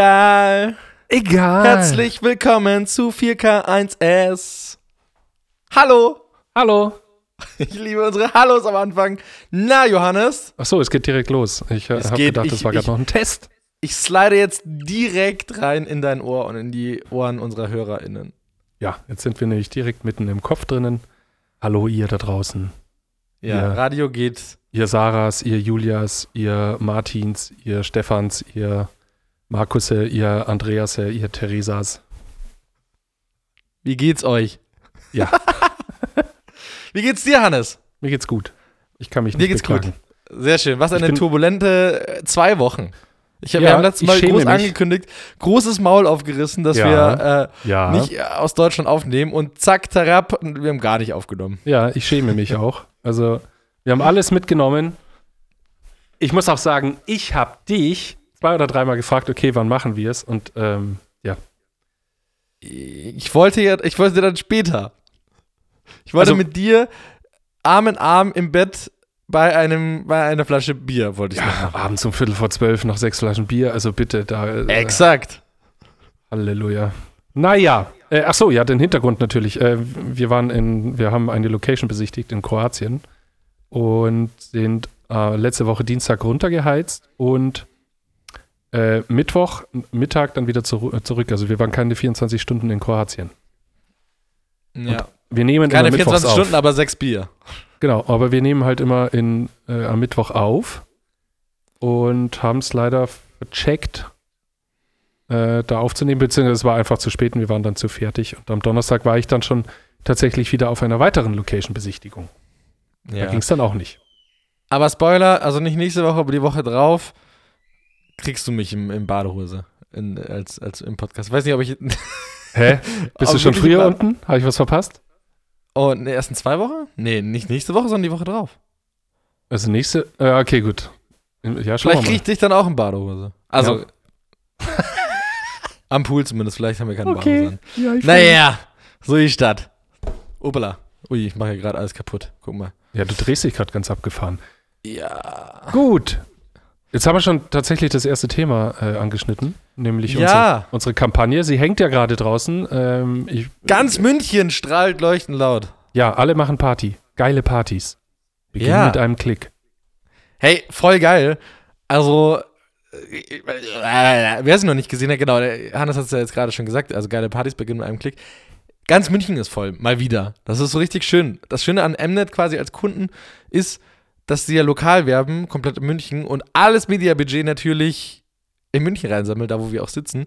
Egal. Egal. Herzlich willkommen zu 4K1S. Hallo. Hallo. Ich liebe unsere Hallos am Anfang. Na, Johannes, Ach so, es geht direkt los. Ich äh, habe gedacht, ich- das war gerade noch ein Test. ich slide jetzt direkt rein in dein Ohr und in die Ohren unserer HörerInnen. Ja, jetzt sind wir nämlich direkt mitten im Kopf drinnen. Hallo ihr da draußen. Ja, Ja. Radio geht. Ihr Sarahs, ihr Julias, ihr Martins, ihr Stephans, ihr Markusse, ihr Andreasse, ihr Theresas. Wie geht's euch? Ja. Wie geht's dir, Hannes? Mir geht's gut. Ich kann mich Mir nicht geht's beklagen. Sehr schön. Was eine turbulente äh, zwei Wochen. Ich habe Ja, ja, letztes ich Mal groß mich. angekündigt, großes Maul aufgerissen, dass Ja. wir Ja. äh, nicht äh, aus Deutschland aufnehmen und zack, tarab, wir haben gar nicht aufgenommen. Ja, ich schäme mich auch. Also, wir haben alles mitgenommen. Ich muss auch sagen, ich habe dich zwei oder dreimal gefragt, okay, wann machen wir es? Und ähm, ja, Ich wollte ja, ich wollte dann später. Ich wollte Also- mit dir Arm in Arm im Bett bei einem, bei einer Flasche Bier, wollte ich ja machen. abends um Viertel vor zwölf noch sechs Flaschen Bier. Also bitte, da. Äh, Exakt. Halleluja. Naja, äh, ach so, ja, den Hintergrund natürlich. Äh, wir waren in, wir haben eine Location besichtigt in Kroatien und sind äh, letzte Woche Dienstag runtergeheizt und äh, Mittwoch, Mittag dann wieder zu, zurück. Also wir waren keine 24 Stunden in Kroatien. Ja. Wir nehmen Keine immer Mittwochs 24 auf. Stunden, aber sechs Bier. Genau, aber wir nehmen halt immer in, äh, am Mittwoch auf und haben es leider vercheckt, äh, da aufzunehmen, beziehungsweise es war einfach zu spät und wir waren dann zu fertig. Und am Donnerstag war ich dann schon tatsächlich wieder auf einer weiteren Location-Besichtigung. Da Ja. ging es dann auch nicht. Aber Spoiler, also nicht nächste Woche, aber die Woche drauf kriegst du mich im, im Badehose in, als, als im Podcast. Ich weiß nicht, ob ich. Hä? Bist du schon früher mal- unten? Habe ich was verpasst? Oh, in den ersten zwei Wochen? Nee, nicht nächste Woche, sondern die Woche drauf. Also nächste, äh, okay, gut. Ja, Vielleicht wir krieg mal. ich dich dann auch in Badehose. Also. am Pool zumindest, vielleicht haben wir keine Okay. Badehose. Ja, ich Naja, so die Stadt. Opala. Ui, ich mache hier gerade alles kaputt. Guck mal. ja, du drehst dich gerade ganz abgefahren. Ja. Gut. Jetzt haben wir schon tatsächlich das erste Thema äh, angeschnitten, nämlich unsere, Ja. unsere Kampagne. Sie hängt ja gerade draußen. Ähm, ich, Ganz München strahlt leuchtend laut. ja, alle machen Party. Geile Partys. Beginnen Ja. mit einem Klick. Hey, voll geil. Also, äh, wer es noch nicht gesehen hat, genau, Hannes hat es ja jetzt gerade schon gesagt, also geile Partys beginnen mit einem Klick. Ganz München ist voll, mal wieder. Das ist so richtig schön. Das Schöne an Mnet quasi als Kunden ist, dass sie ja lokal werben, komplett in München und alles Mediabudget natürlich in München reinsammelt, da wo wir auch sitzen.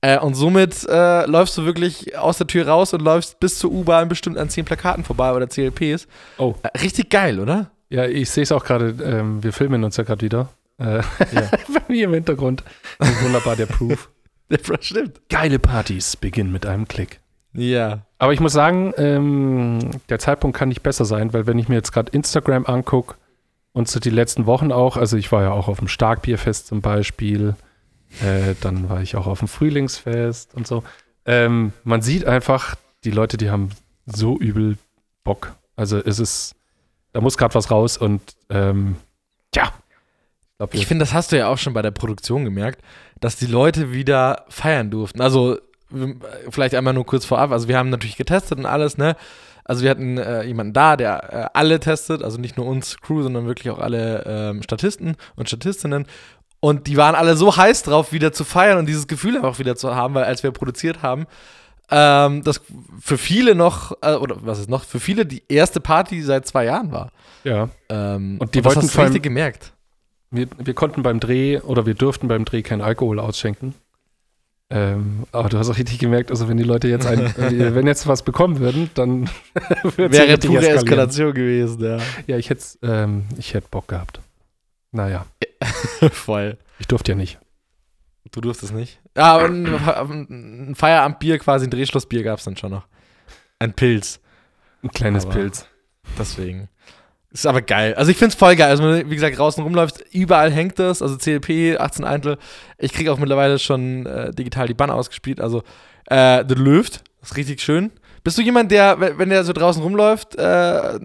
Äh, und somit äh, läufst du wirklich aus der Tür raus und läufst bis zur U-Bahn bestimmt an zehn Plakaten vorbei oder CLPs. Oh. Äh, richtig geil, oder? Ja, ich sehe es auch gerade. Ähm, wir filmen uns ja gerade wieder. Äh, bei mir im Hintergrund. Wunderbar der Proof. Das stimmt. Geile Partys beginnen mit einem Klick. Ja. Aber ich muss sagen, ähm, der Zeitpunkt kann nicht besser sein, weil wenn ich mir jetzt gerade Instagram angucke und so die letzten Wochen auch, also ich war ja auch auf dem Starkbierfest zum Beispiel, äh, dann war ich auch auf dem Frühlingsfest und so. Ähm, man sieht einfach, die Leute, die haben so übel Bock. Also es ist, da muss gerade was raus und ähm, ja. Ich glaube, Ich finde, das hast du ja auch schon bei der Produktion gemerkt, dass die Leute wieder feiern durften. Also, vielleicht einmal nur kurz vorab. Also, wir haben natürlich getestet und alles, ne? Also, wir hatten äh, jemanden da, der äh, alle testet, also nicht nur uns Crew, sondern wirklich auch alle ähm, Statisten und Statistinnen. Und die waren alle so heiß drauf, wieder zu feiern und dieses Gefühl einfach wieder zu haben, weil als wir produziert haben, ähm, das für viele noch, äh, oder was ist noch, für viele die erste Party seit zwei Jahren war. ja. Ähm, Und die das wollten hast du richtig gemerkt. Wir, wir konnten beim Dreh oder wir durften beim Dreh keinen Alkohol ausschenken. Ähm, aber du hast auch richtig gemerkt, also wenn die Leute jetzt ein, wenn jetzt was bekommen würden, dann Wäre richtig pure eskalieren. Eskalation gewesen, ja. Ja, ich hätte ähm, ich hätte Bock gehabt. Naja, Voll. ich durfte ja nicht. Du durftest nicht. Ja, aber ein, ein Feierabendbier, quasi ein Drehschlussbier gab es dann schon noch. Ein Pilz. Ein kleines Aber- Pilz. Deswegen. Ist aber geil. Also ich finde es voll geil. Also wie gesagt, draußen rumläufst, überall hängt das. Also CLP, 18 Eintel. Ich kriege auch mittlerweile schon äh, digital die Banner ausgespielt. Also äh, The Löft, ist richtig schön. Bist du jemand, der, wenn wenn der so draußen rumläuft, äh,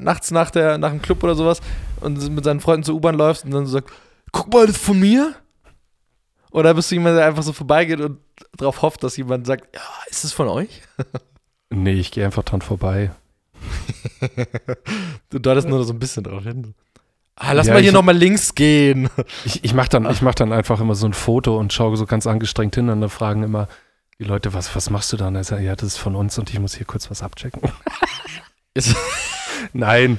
nachts nach, der, nach dem Club oder sowas und mit seinen Freunden zur U-Bahn läuft und dann so sagt, guck mal, das ist von mir? Oder bist du jemand, der einfach so vorbeigeht und darauf hofft, dass jemand sagt, ja, ist es von euch? Nee, ich gehe einfach dran vorbei. du deutest nur so ein bisschen drauf hin. Ah, lass Ja, mal hier nochmal links gehen. Ich, ich mache dann, ich mach dann einfach immer so ein Foto und schaue so ganz angestrengt hin und dann fragen immer die Leute, was, was machst du da? Und er sagt, ja, das ist von uns und ich muss hier kurz was abchecken. Nein.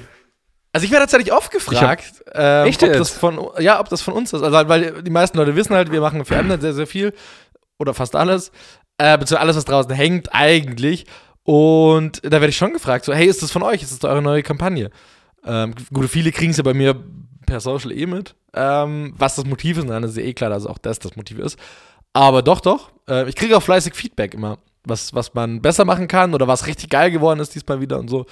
Also ich werde tatsächlich oft gefragt, ähm, ob das von ja, ob das von uns ist. Also weil die meisten Leute wissen halt, wir machen für Mnet sehr, sehr viel oder fast alles, äh, beziehungsweise alles, was draußen hängt, eigentlich. Und da werde ich schon gefragt, so, hey, ist das von euch? Ist das eure neue Kampagne? Ähm, gut, viele kriegen es ja bei mir per Social eh mit, ähm, was das Motiv ist. Und dann ist ja eh klar, dass auch das das Motiv ist. Aber doch, doch. Äh, ich kriege auch fleißig Feedback immer, was, was man besser machen kann oder was richtig geil geworden ist diesmal wieder und so.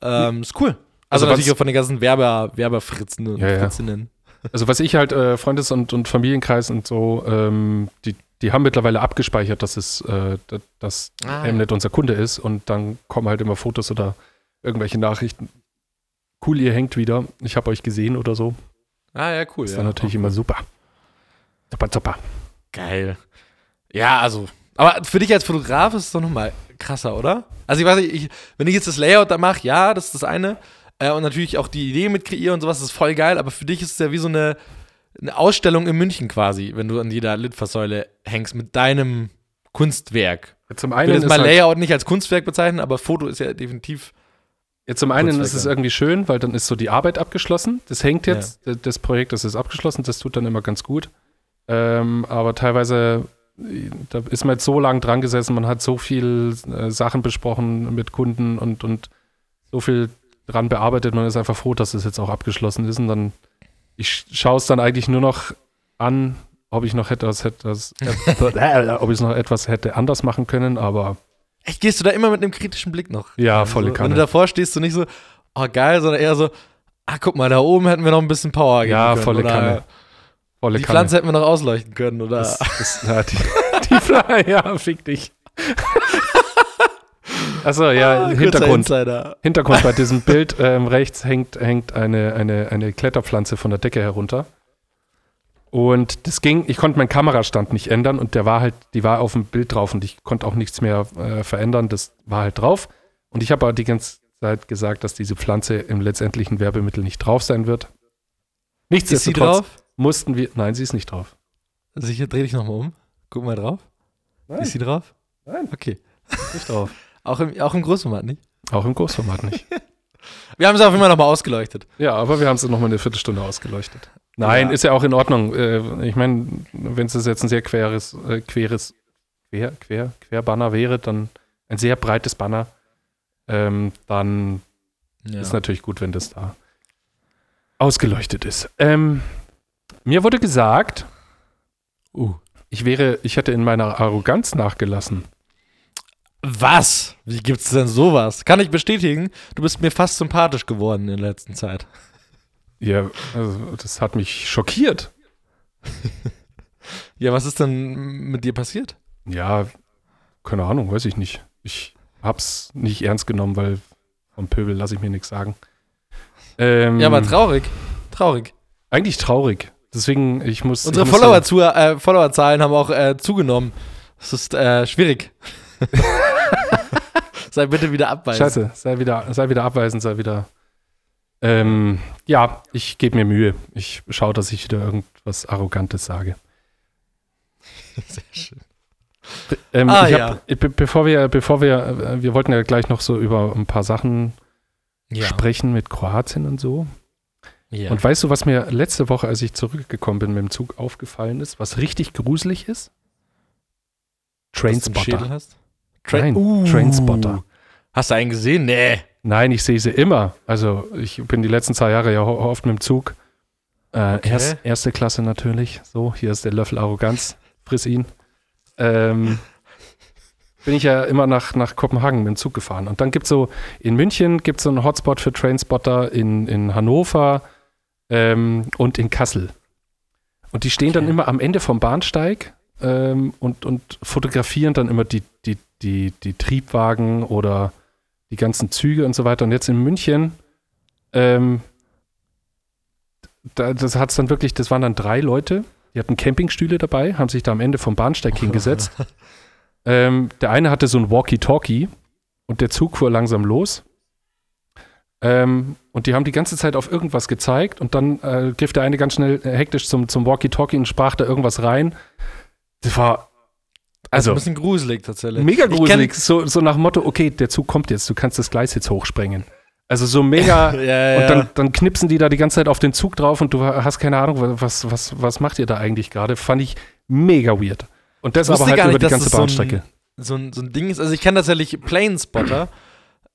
Ähm, ist cool. Also, Also was- natürlich auch von den ganzen Werber, Werbefritzen und Ja, ja. Fritzinnen. Also was ich halt, äh, Freundes- und, und Familienkreis und so, ähm, die, die haben mittlerweile abgespeichert, dass es, äh, da- dass Ah, ja. Mnet unser Kunde ist und dann kommen halt immer Fotos oder irgendwelche Nachrichten. Cool, ihr hängt wieder. Ich habe euch gesehen oder so. Ah, ja, cool. ist ja. dann natürlich immer super. Super, super. Geil. Ja, also. Aber für dich als Fotograf ist es doch nochmal krasser, oder? Also ich weiß nicht, ich, wenn ich jetzt das Layout da mache, ja, das ist das eine. Äh, und natürlich auch die Idee mit kreieren und sowas, das ist voll geil. Aber für dich ist es ja wie so eine, eine Ausstellung in München quasi, wenn du an jeder Litfaßsäule hängst mit deinem Kunstwerk. Zum Ich einen will jetzt ist mal halt, Layout nicht als Kunstwerk bezeichnen, aber Foto ist ja definitiv. ja, zum einen ist es irgendwie schön, weil dann ist so die Arbeit abgeschlossen. Das hängt jetzt, d- das Projekt das ist abgeschlossen, das tut dann immer ganz gut. Ähm, aber teilweise, da ist man jetzt so lang dran gesessen, man hat so viel äh, Sachen besprochen mit Kunden und, und so viel dran bearbeitet, man ist einfach froh, dass es jetzt auch abgeschlossen ist. Und dann, ich schaue es dann eigentlich nur noch an, ob ich noch etwas hätte, äh, ob ich noch etwas hätte anders machen können, aber Echt, gehst du da immer mit einem kritischen Blick noch? ja, volle also, Wenn Kanne. du davor stehst, du nicht so, oh geil, sondern eher so, ah, guck mal, da oben hätten wir noch ein bisschen Power geben Ja, können. volle oder Kanne. Volle Die Kanne. Pflanze hätten wir noch ausleuchten können, oder? Das, das, ja, die, die Fly, ja, fick dich. Achso, ja, Ah, Hintergrund. Hintergrund bei diesem Bild ähm, rechts hängt, hängt eine, eine, eine Kletterpflanze von der Decke herunter. Und das ging, ich konnte meinen Kamerastand nicht ändern und der war halt, die war auf dem Bild drauf und ich konnte auch nichts mehr äh, verändern. Das war halt drauf. Und ich habe aber die ganze Zeit gesagt, dass diese Pflanze im letztendlichen Werbemittel nicht drauf sein wird. Ist sie Nichtsdestotrotz drauf? mussten wir. Nein, sie ist nicht drauf. Sicher, dreh dich nochmal um. Guck mal drauf. Nein. Ist sie drauf? Nein. Okay. Nicht drauf. Auch im, auch im Großformat nicht? Auch im Großformat nicht. Wir haben sie auf jeden Fall nochmal ausgeleuchtet. Ja, aber wir haben es nochmal eine Viertelstunde ausgeleuchtet. Nein, Ja. ist ja auch in Ordnung. Äh, ich meine, wenn es jetzt ein sehr queres, äh, queres, quer, quer, Querbanner wäre, dann ein sehr breites Banner, ähm, dann Ja. ist natürlich gut, wenn das da ausgeleuchtet ist. Ähm, mir wurde gesagt, Uh. ich wäre, ich hätte in meiner Arroganz nachgelassen. Was? Wie gibt's denn sowas? Kann ich bestätigen, du bist mir fast sympathisch geworden in der letzten Zeit. Ja, also das hat mich schockiert. Ja, was ist denn mit dir passiert? Ja, keine Ahnung, weiß ich nicht. Ich hab's nicht ernst genommen, weil vom Pöbel lasse ich mir nichts sagen. Ähm, Ja, aber traurig. Traurig. eigentlich traurig. Deswegen, ich muss. Unsere ich muss Follower zu, äh, Followerzahlen haben auch äh, zugenommen. Das ist äh, schwierig. Sei bitte wieder abweisen. Scheiße, sei wieder, sei wieder abweisend, sei wieder. Ähm, ja, ich gebe mir Mühe. Ich schaue, dass ich wieder irgendwas Arrogantes sage. Sehr schön. Ähm, Ah, ich ja. hab, be bevor wir, bevor wir, äh, wir wollten ja gleich noch so über ein paar Sachen Ja. sprechen mit Kroatien und so. ja. Und weißt du, was mir letzte Woche, als ich zurückgekommen bin mit dem Zug, aufgefallen ist, was richtig gruselig ist? Was du im Schädel Trainspotter. Hast? Nein, Uh. Trainspotter. Hast du einen gesehen? Nee. Nein, ich sehe sie immer. Also ich bin die letzten zwei Jahre ja oft mit dem Zug. Äh, Okay. erst, erste Klasse natürlich. So, hier ist der Löffel Arroganz. Friss ihn. Ähm, bin ich ja immer nach, nach Kopenhagen mit dem Zug gefahren. Und dann gibt es so, in München gibt es so einen Hotspot für Trainspotter, in, in Hannover ähm, und in Kassel. Und die stehen dann Okay. immer am Ende vom Bahnsteig ähm, und, und fotografieren dann immer die, die, die, die Triebwagen oder die ganzen Züge und so weiter. Und jetzt in München, ähm, da, das hat es dann wirklich, das waren dann drei Leute Die hatten Campingstühle dabei, haben sich da am Ende vom Bahnsteig hingesetzt. ähm, der eine hatte so ein Walkie-Talkie und der Zug fuhr langsam los. Ähm, und die haben die ganze Zeit auf irgendwas gezeigt und dann äh, griff der eine ganz schnell äh, hektisch zum, zum Walkie-Talkie und sprach da irgendwas rein. Das war Also also ein bisschen gruselig tatsächlich. mega Ich gruselig. So, so nach dem Motto, okay, der Zug kommt jetzt, du kannst das Gleis jetzt hochsprengen. Also so mega. Ja, ja, Und dann, dann knipsen die da die ganze Zeit auf den Zug drauf und du hast keine Ahnung, was, was, was macht ihr da eigentlich gerade? Fand ich mega weird. Und das Ich aber halt gar über nicht, die ganze das so ein- Bahnstrecke. so ein, so ein Ding ist. Also ich kenne tatsächlich Planespotter,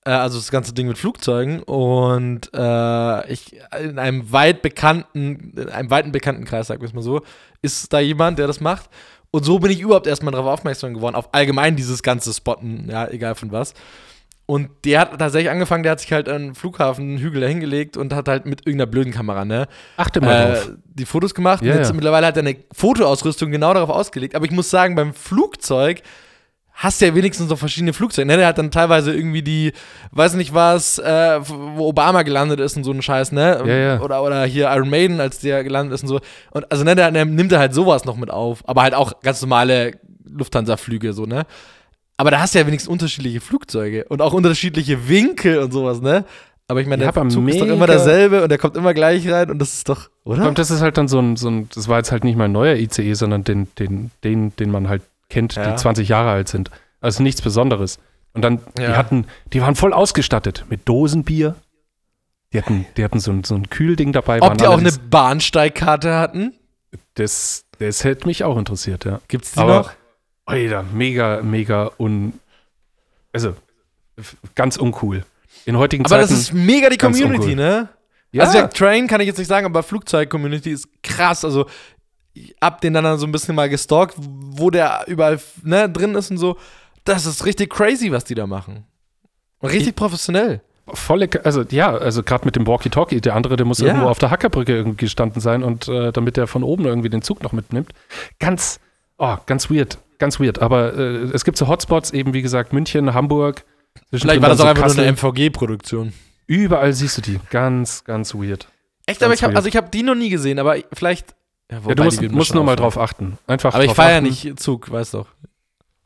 äh, also das ganze Ding mit Flugzeugen und äh, ich in einem weit bekannten, in einem weiten Bekanntenkreis, sagen wir es mal so, ist da jemand, der das macht. Und so bin ich überhaupt erstmal darauf aufmerksam geworden, auf allgemein dieses ganze Spotten, ja, egal von was. Und der hat tatsächlich angefangen, der hat sich halt an den Flughafen einen Hügel da hingelegt und hat halt mit irgendeiner blöden Kamera, ne? Achte mal äh, drauf. die Fotos gemacht. Ja, jetzt ja. mittlerweile hat er eine Fotoausrüstung genau darauf ausgelegt. Aber ich muss sagen, beim Flugzeug hast du ja wenigstens noch verschiedene Flugzeuge. Ne? Der hat dann teilweise irgendwie die, weiß nicht was, äh, wo Obama gelandet ist und so ein Scheiß, ne? Ja, ja. Oder, oder hier Iron Maiden, als der gelandet ist und so. Und also, ne, der, der nimmt er halt sowas noch mit auf. Aber halt auch ganz normale Lufthansa-Flüge, so, ne? Aber da hast du ja wenigstens unterschiedliche Flugzeuge und auch unterschiedliche Winkel und sowas, ne? Aber ich meine, Ja, der aber Zug ist doch immer derselbe und der kommt immer gleich rein und das ist doch, oder? Und das ist halt dann so ein, so ein, das war jetzt halt nicht mal ein neuer ICE, sondern den, den, den, den man halt kennt, Ja. die 20 Jahre alt sind. Also nichts Besonderes. Und dann, die Ja. hatten, die waren voll ausgestattet mit Dosenbier. Die hatten, die hatten so ein, so ein Kühlding dabei. Ob die auch eine Bahnsteigkarte hatten? Das, das hätte mich auch interessiert, ja. Gibt's die Aber, noch? Alter, mega, mega un. Also, ganz uncool. In heutigen Aber das Zeiten. ist mega die Community, ne? ja, Also ja, Train kann ich jetzt nicht sagen, aber Flugzeug-Community ist krass. Also hab den dann so ein bisschen mal gestalkt, wo der überall ne, drin ist und so. Das ist richtig crazy, was die da machen. Richtig professionell. volle, also ja, also gerade mit dem Walkie-Talkie, der andere, der muss Ja. irgendwo auf der Hackerbrücke irgendwie gestanden sein und äh, damit der von oben irgendwie den Zug noch mitnimmt. Ganz, oh, ganz weird, ganz weird. Aber äh, es gibt so Hotspots, eben wie gesagt, München, Hamburg. Vielleicht war das auch so einfach nur eine Kassel. MVG-Produktion. Überall siehst du die. Ganz, ganz weird. Echt, aber Ganz ich habe also ich habe die noch nie gesehen, aber vielleicht. Ja, Ja, wobei, du die musst, musst nur mal drauf achten. Einfach Aber ich fahre ja nicht Zug, weißt doch.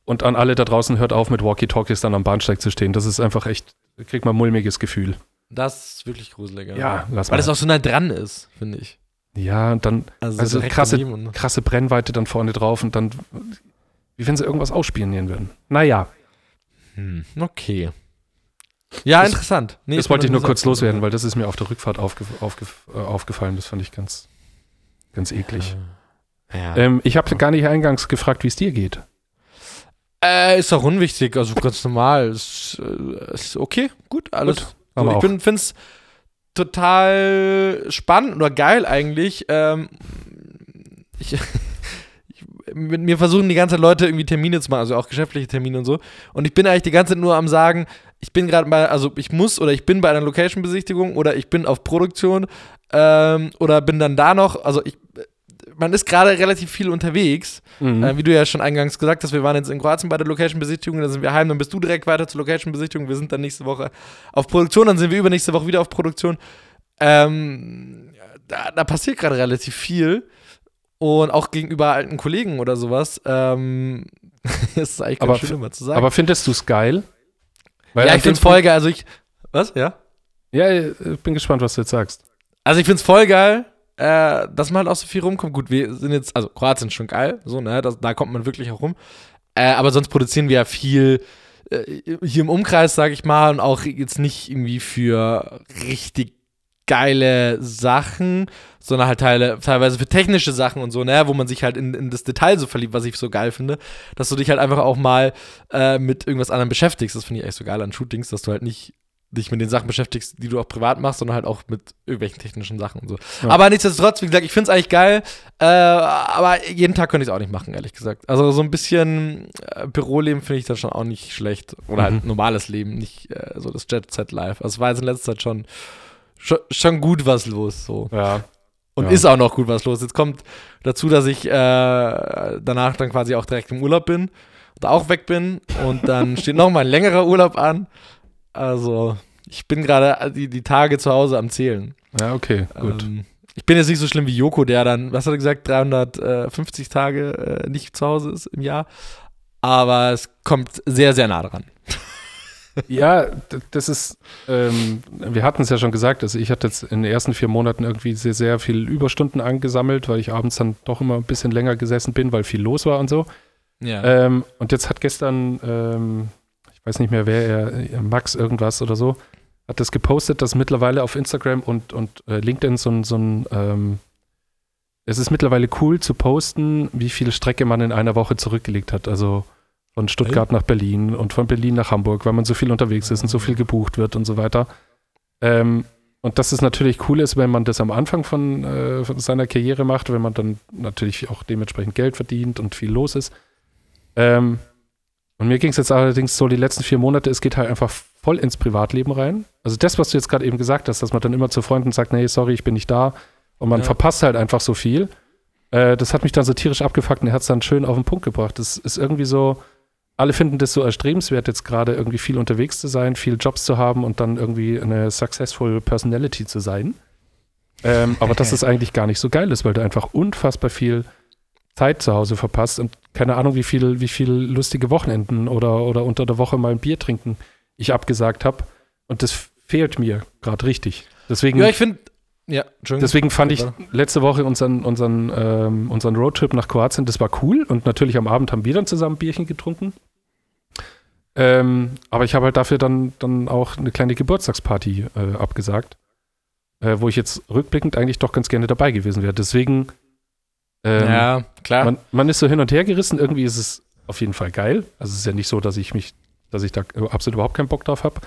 Und an alle da draußen hört auf, mit Walkie-Talkies dann am Bahnsteig zu stehen. Das ist einfach echt, kriegt man ein mulmiges Gefühl. Das ist wirklich gruselig. Ja, lass Weil mal. das auch so nah dran ist, finde ich. ja, und dann Also direkt krasse- und- krasse Brennweite dann vorne drauf und dann, wie wenn sie irgendwas ausspionieren würden. Naja, Hm, okay. Ja, Das- interessant. Nee, das wollte ich nur kurz loswerden, weil das ist mir auf der Rückfahrt aufge, aufge, äh, aufgefallen. Das fand ich ganz, ganz eklig. Ja. Ähm, ich habe gar nicht eingangs gefragt, wie es dir geht. Äh, ist auch unwichtig, also ganz normal. Ist, äh, ist okay, gut, alles. Gut, aber ich bin, find's total spannend oder geil eigentlich. Ähm, ich, ich, mit mir versuchen die ganze Zeit Leute irgendwie Termine zu machen, also auch geschäftliche Termine und so. Und ich bin eigentlich die ganze Zeit nur am sagen, ich bin gerade bei, also ich muss oder ich bin bei einer Location-Besichtigung oder ich bin auf Produktion ähm, oder bin dann da noch, also ich, man ist gerade relativ viel unterwegs. Mhm. Äh, wie du ja schon eingangs gesagt hast, wir waren jetzt in Kroatien bei der Location-Besichtigung, dann sind wir heim, dann bist du direkt weiter zur Location-Besichtigung. Wir sind dann nächste Woche auf Produktion, dann sind wir übernächste Woche wieder auf Produktion. Ähm, da, da passiert gerade relativ viel. Und auch gegenüber alten Kollegen oder sowas. Ähm, das ist eigentlich ganz Aber schön immer zu sagen. aber findest du es geil? Weil ja, ich dem find's voll geil. Also ich. Was? Ja? Ja, ich bin gespannt, was du jetzt sagst. Also ich find's voll geil, äh, dass man halt auch so viel rumkommt. Gut, wir sind jetzt, also Kroatien ist schon geil, so, ne? Das, da kommt man wirklich auch rum. Äh, aber sonst produzieren wir ja viel äh, hier im Umkreis, sag ich mal, und auch jetzt nicht irgendwie für richtig geile Sachen, sondern halt teile, teilweise für technische Sachen und so, ne, wo man sich halt in, in das Detail so verliebt, was ich so geil finde, dass du dich halt einfach auch mal äh, mit irgendwas anderem beschäftigst. Das finde ich echt so geil an Shootings, dass du halt nicht dich mit den Sachen beschäftigst, die du auch privat machst, sondern halt auch mit irgendwelchen technischen Sachen und so. Ja. Aber nichtsdestotrotz, wie gesagt, ich finde es eigentlich geil, äh, aber jeden Tag könnte ich es auch nicht machen, ehrlich gesagt. Also so ein bisschen äh, Büroleben finde ich dann schon auch nicht schlecht. Oder halt Mhm. normales Leben, nicht äh, so das Jet Set Life. Also es war jetzt in letzter Zeit schon, schon, schon gut was los, so. Ja. Und Ja. ist auch noch gut was los. Jetzt kommt dazu, dass ich äh, danach dann quasi auch direkt im Urlaub bin und auch weg bin. Und dann steht noch mal ein längerer Urlaub an. Also, ich bin gerade die, die Tage zu Hause am Zählen. Ja, okay, gut. Ähm, ich bin jetzt nicht so schlimm wie Joko, der dann, was hat er gesagt, 350 Tage äh, nicht zu Hause ist im Jahr. Aber es kommt sehr, sehr nah dran. Ja, das ist, ähm, wir hatten es ja schon gesagt, also ich hatte jetzt in den ersten vier Monaten irgendwie sehr, sehr viel Überstunden angesammelt, weil ich abends dann doch immer ein bisschen länger gesessen bin, weil viel los war und so. Ja. Ähm, und jetzt hat gestern, ähm, ich weiß nicht mehr wer, er, Max irgendwas oder so, hat das gepostet, dass mittlerweile auf Instagram und, und äh, LinkedIn so ein, so ein ähm, es ist mittlerweile cool zu posten, wie viel Strecke man in einer Woche zurückgelegt hat. Also von Stuttgart nach Berlin und von Berlin nach Hamburg, weil man so viel unterwegs ist und so viel gebucht wird und so weiter. Ähm, und dass es natürlich cool ist, wenn man das am Anfang von, äh, von, seiner Karriere macht, wenn man dann natürlich auch dementsprechend Geld verdient und viel los ist. Ähm, und mir ging es jetzt allerdings so die letzten vier Monate, es geht halt einfach voll ins Privatleben rein. Also das, was du jetzt gerade eben gesagt hast, dass man dann immer zu Freunden sagt, nee, sorry, ich bin nicht da. Und man ja. verpasst halt einfach so viel. Äh, das hat mich dann so tierisch abgefuckt und er hat es dann schön auf den Punkt gebracht. Das ist irgendwie so, alle finden das so erstrebenswert, jetzt gerade irgendwie viel unterwegs zu sein, viel Jobs zu haben und dann irgendwie eine successful Personality zu sein. Ähm, aber dass es eigentlich gar nicht so geil ist, weil du einfach unfassbar viel Zeit zu Hause verpasst und keine Ahnung, wie viel, wie viel lustige Wochenenden oder, oder unter der Woche mal ein Bier trinken ich abgesagt habe. Und das fehlt mir gerade richtig. Deswegen, ja, ich finde, ja, deswegen fand ich letzte Woche unseren, unseren, ähm, unseren Roadtrip nach Kroatien, das war cool. Und natürlich am Abend haben wir dann zusammen Bierchen getrunken. Ähm, aber ich habe halt dafür dann, dann auch eine kleine Geburtstagsparty äh, abgesagt, äh, wo ich jetzt rückblickend eigentlich doch ganz gerne dabei gewesen wäre. Deswegen, ähm, ja, klar. Man, man, ist so hin und her gerissen. Irgendwie ist es auf jeden Fall geil. Also es ist ja nicht so, dass ich mich, dass ich da absolut überhaupt keinen Bock drauf habe.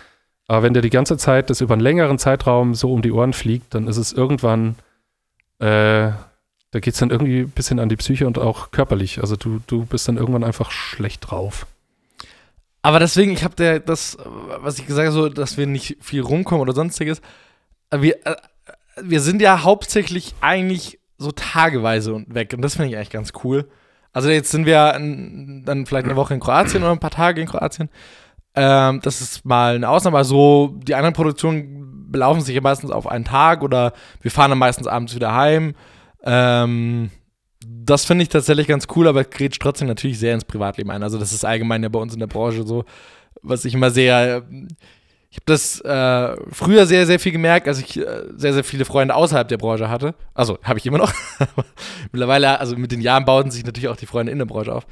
Aber wenn dir die ganze Zeit das über einen längeren Zeitraum so um die Ohren fliegt, dann ist es irgendwann, äh, da geht es dann irgendwie ein bisschen an die Psyche und auch körperlich. Also du, du bist dann irgendwann einfach schlecht drauf. Aber deswegen, ich habe der das, was ich gesagt habe, so, dass wir nicht viel rumkommen oder sonstiges. Wir, äh, wir sind ja hauptsächlich eigentlich so tageweise weg. Und das finde ich eigentlich ganz cool. Also jetzt sind wir dann vielleicht eine Woche in Kroatien oder ein paar Tage in Kroatien. Ähm, das ist mal eine Ausnahme. Also die anderen Produktionen belaufen sich ja meistens auf einen Tag oder wir fahren dann meistens abends wieder heim. Ähm, das finde ich tatsächlich ganz cool, aber grätscht trotzdem natürlich sehr ins Privatleben ein. Also, das ist allgemein ja bei uns in der Branche so, was ich immer sehr. Ich habe das äh, früher sehr, sehr viel gemerkt, als ich äh, sehr, sehr viele Freunde außerhalb der Branche hatte. Also, habe ich immer noch. Mittlerweile, also mit den Jahren bauten sich natürlich auch die Freunde in der Branche auf.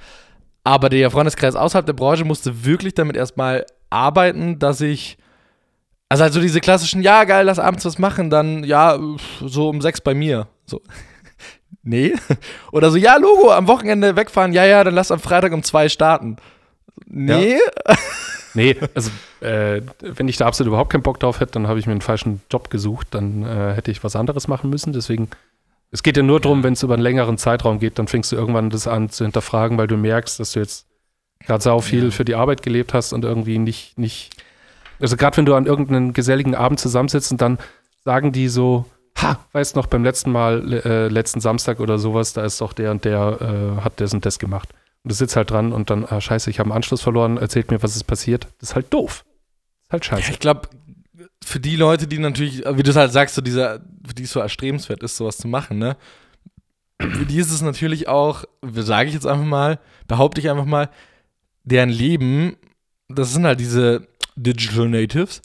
Aber der Freundeskreis außerhalb der Branche musste wirklich damit erstmal arbeiten, dass ich. Also, halt so diese klassischen, ja, geil, lass abends was machen, dann, ja, so um sechs bei mir. So nee. Oder so, ja, Logo, am Wochenende wegfahren, ja, ja, dann lass am Freitag um zwei starten. Nee. Ja. nee, also äh, wenn ich da absolut überhaupt keinen Bock drauf hätte, dann habe ich mir einen falschen Job gesucht, dann äh, hätte ich was anderes machen müssen. Deswegen, es geht ja nur darum, wenn es über einen längeren Zeitraum geht, dann fängst du irgendwann das an zu hinterfragen, weil du merkst, dass du jetzt gerade sau viel ja. für die Arbeit gelebt hast und irgendwie nicht, nicht, also gerade wenn du an irgendeinem geselligen Abend zusammensitzt und dann sagen die so, ha, weißt noch, beim letzten Mal, äh, letzten Samstag oder sowas, da ist doch der und der äh, hat das und das gemacht. Und du sitzt halt dran und dann, ah, scheiße, ich habe einen Anschluss verloren, erzählt mir, was ist passiert. Das ist halt doof. Das ist halt scheiße. Ich glaube, für die Leute, die natürlich, wie du es halt sagst, so dieser, für die es so erstrebenswert ist, sowas zu machen, ne? Für die ist es natürlich auch, sage ich jetzt einfach mal, behaupte ich einfach mal, deren Leben, das sind halt diese Digital Natives,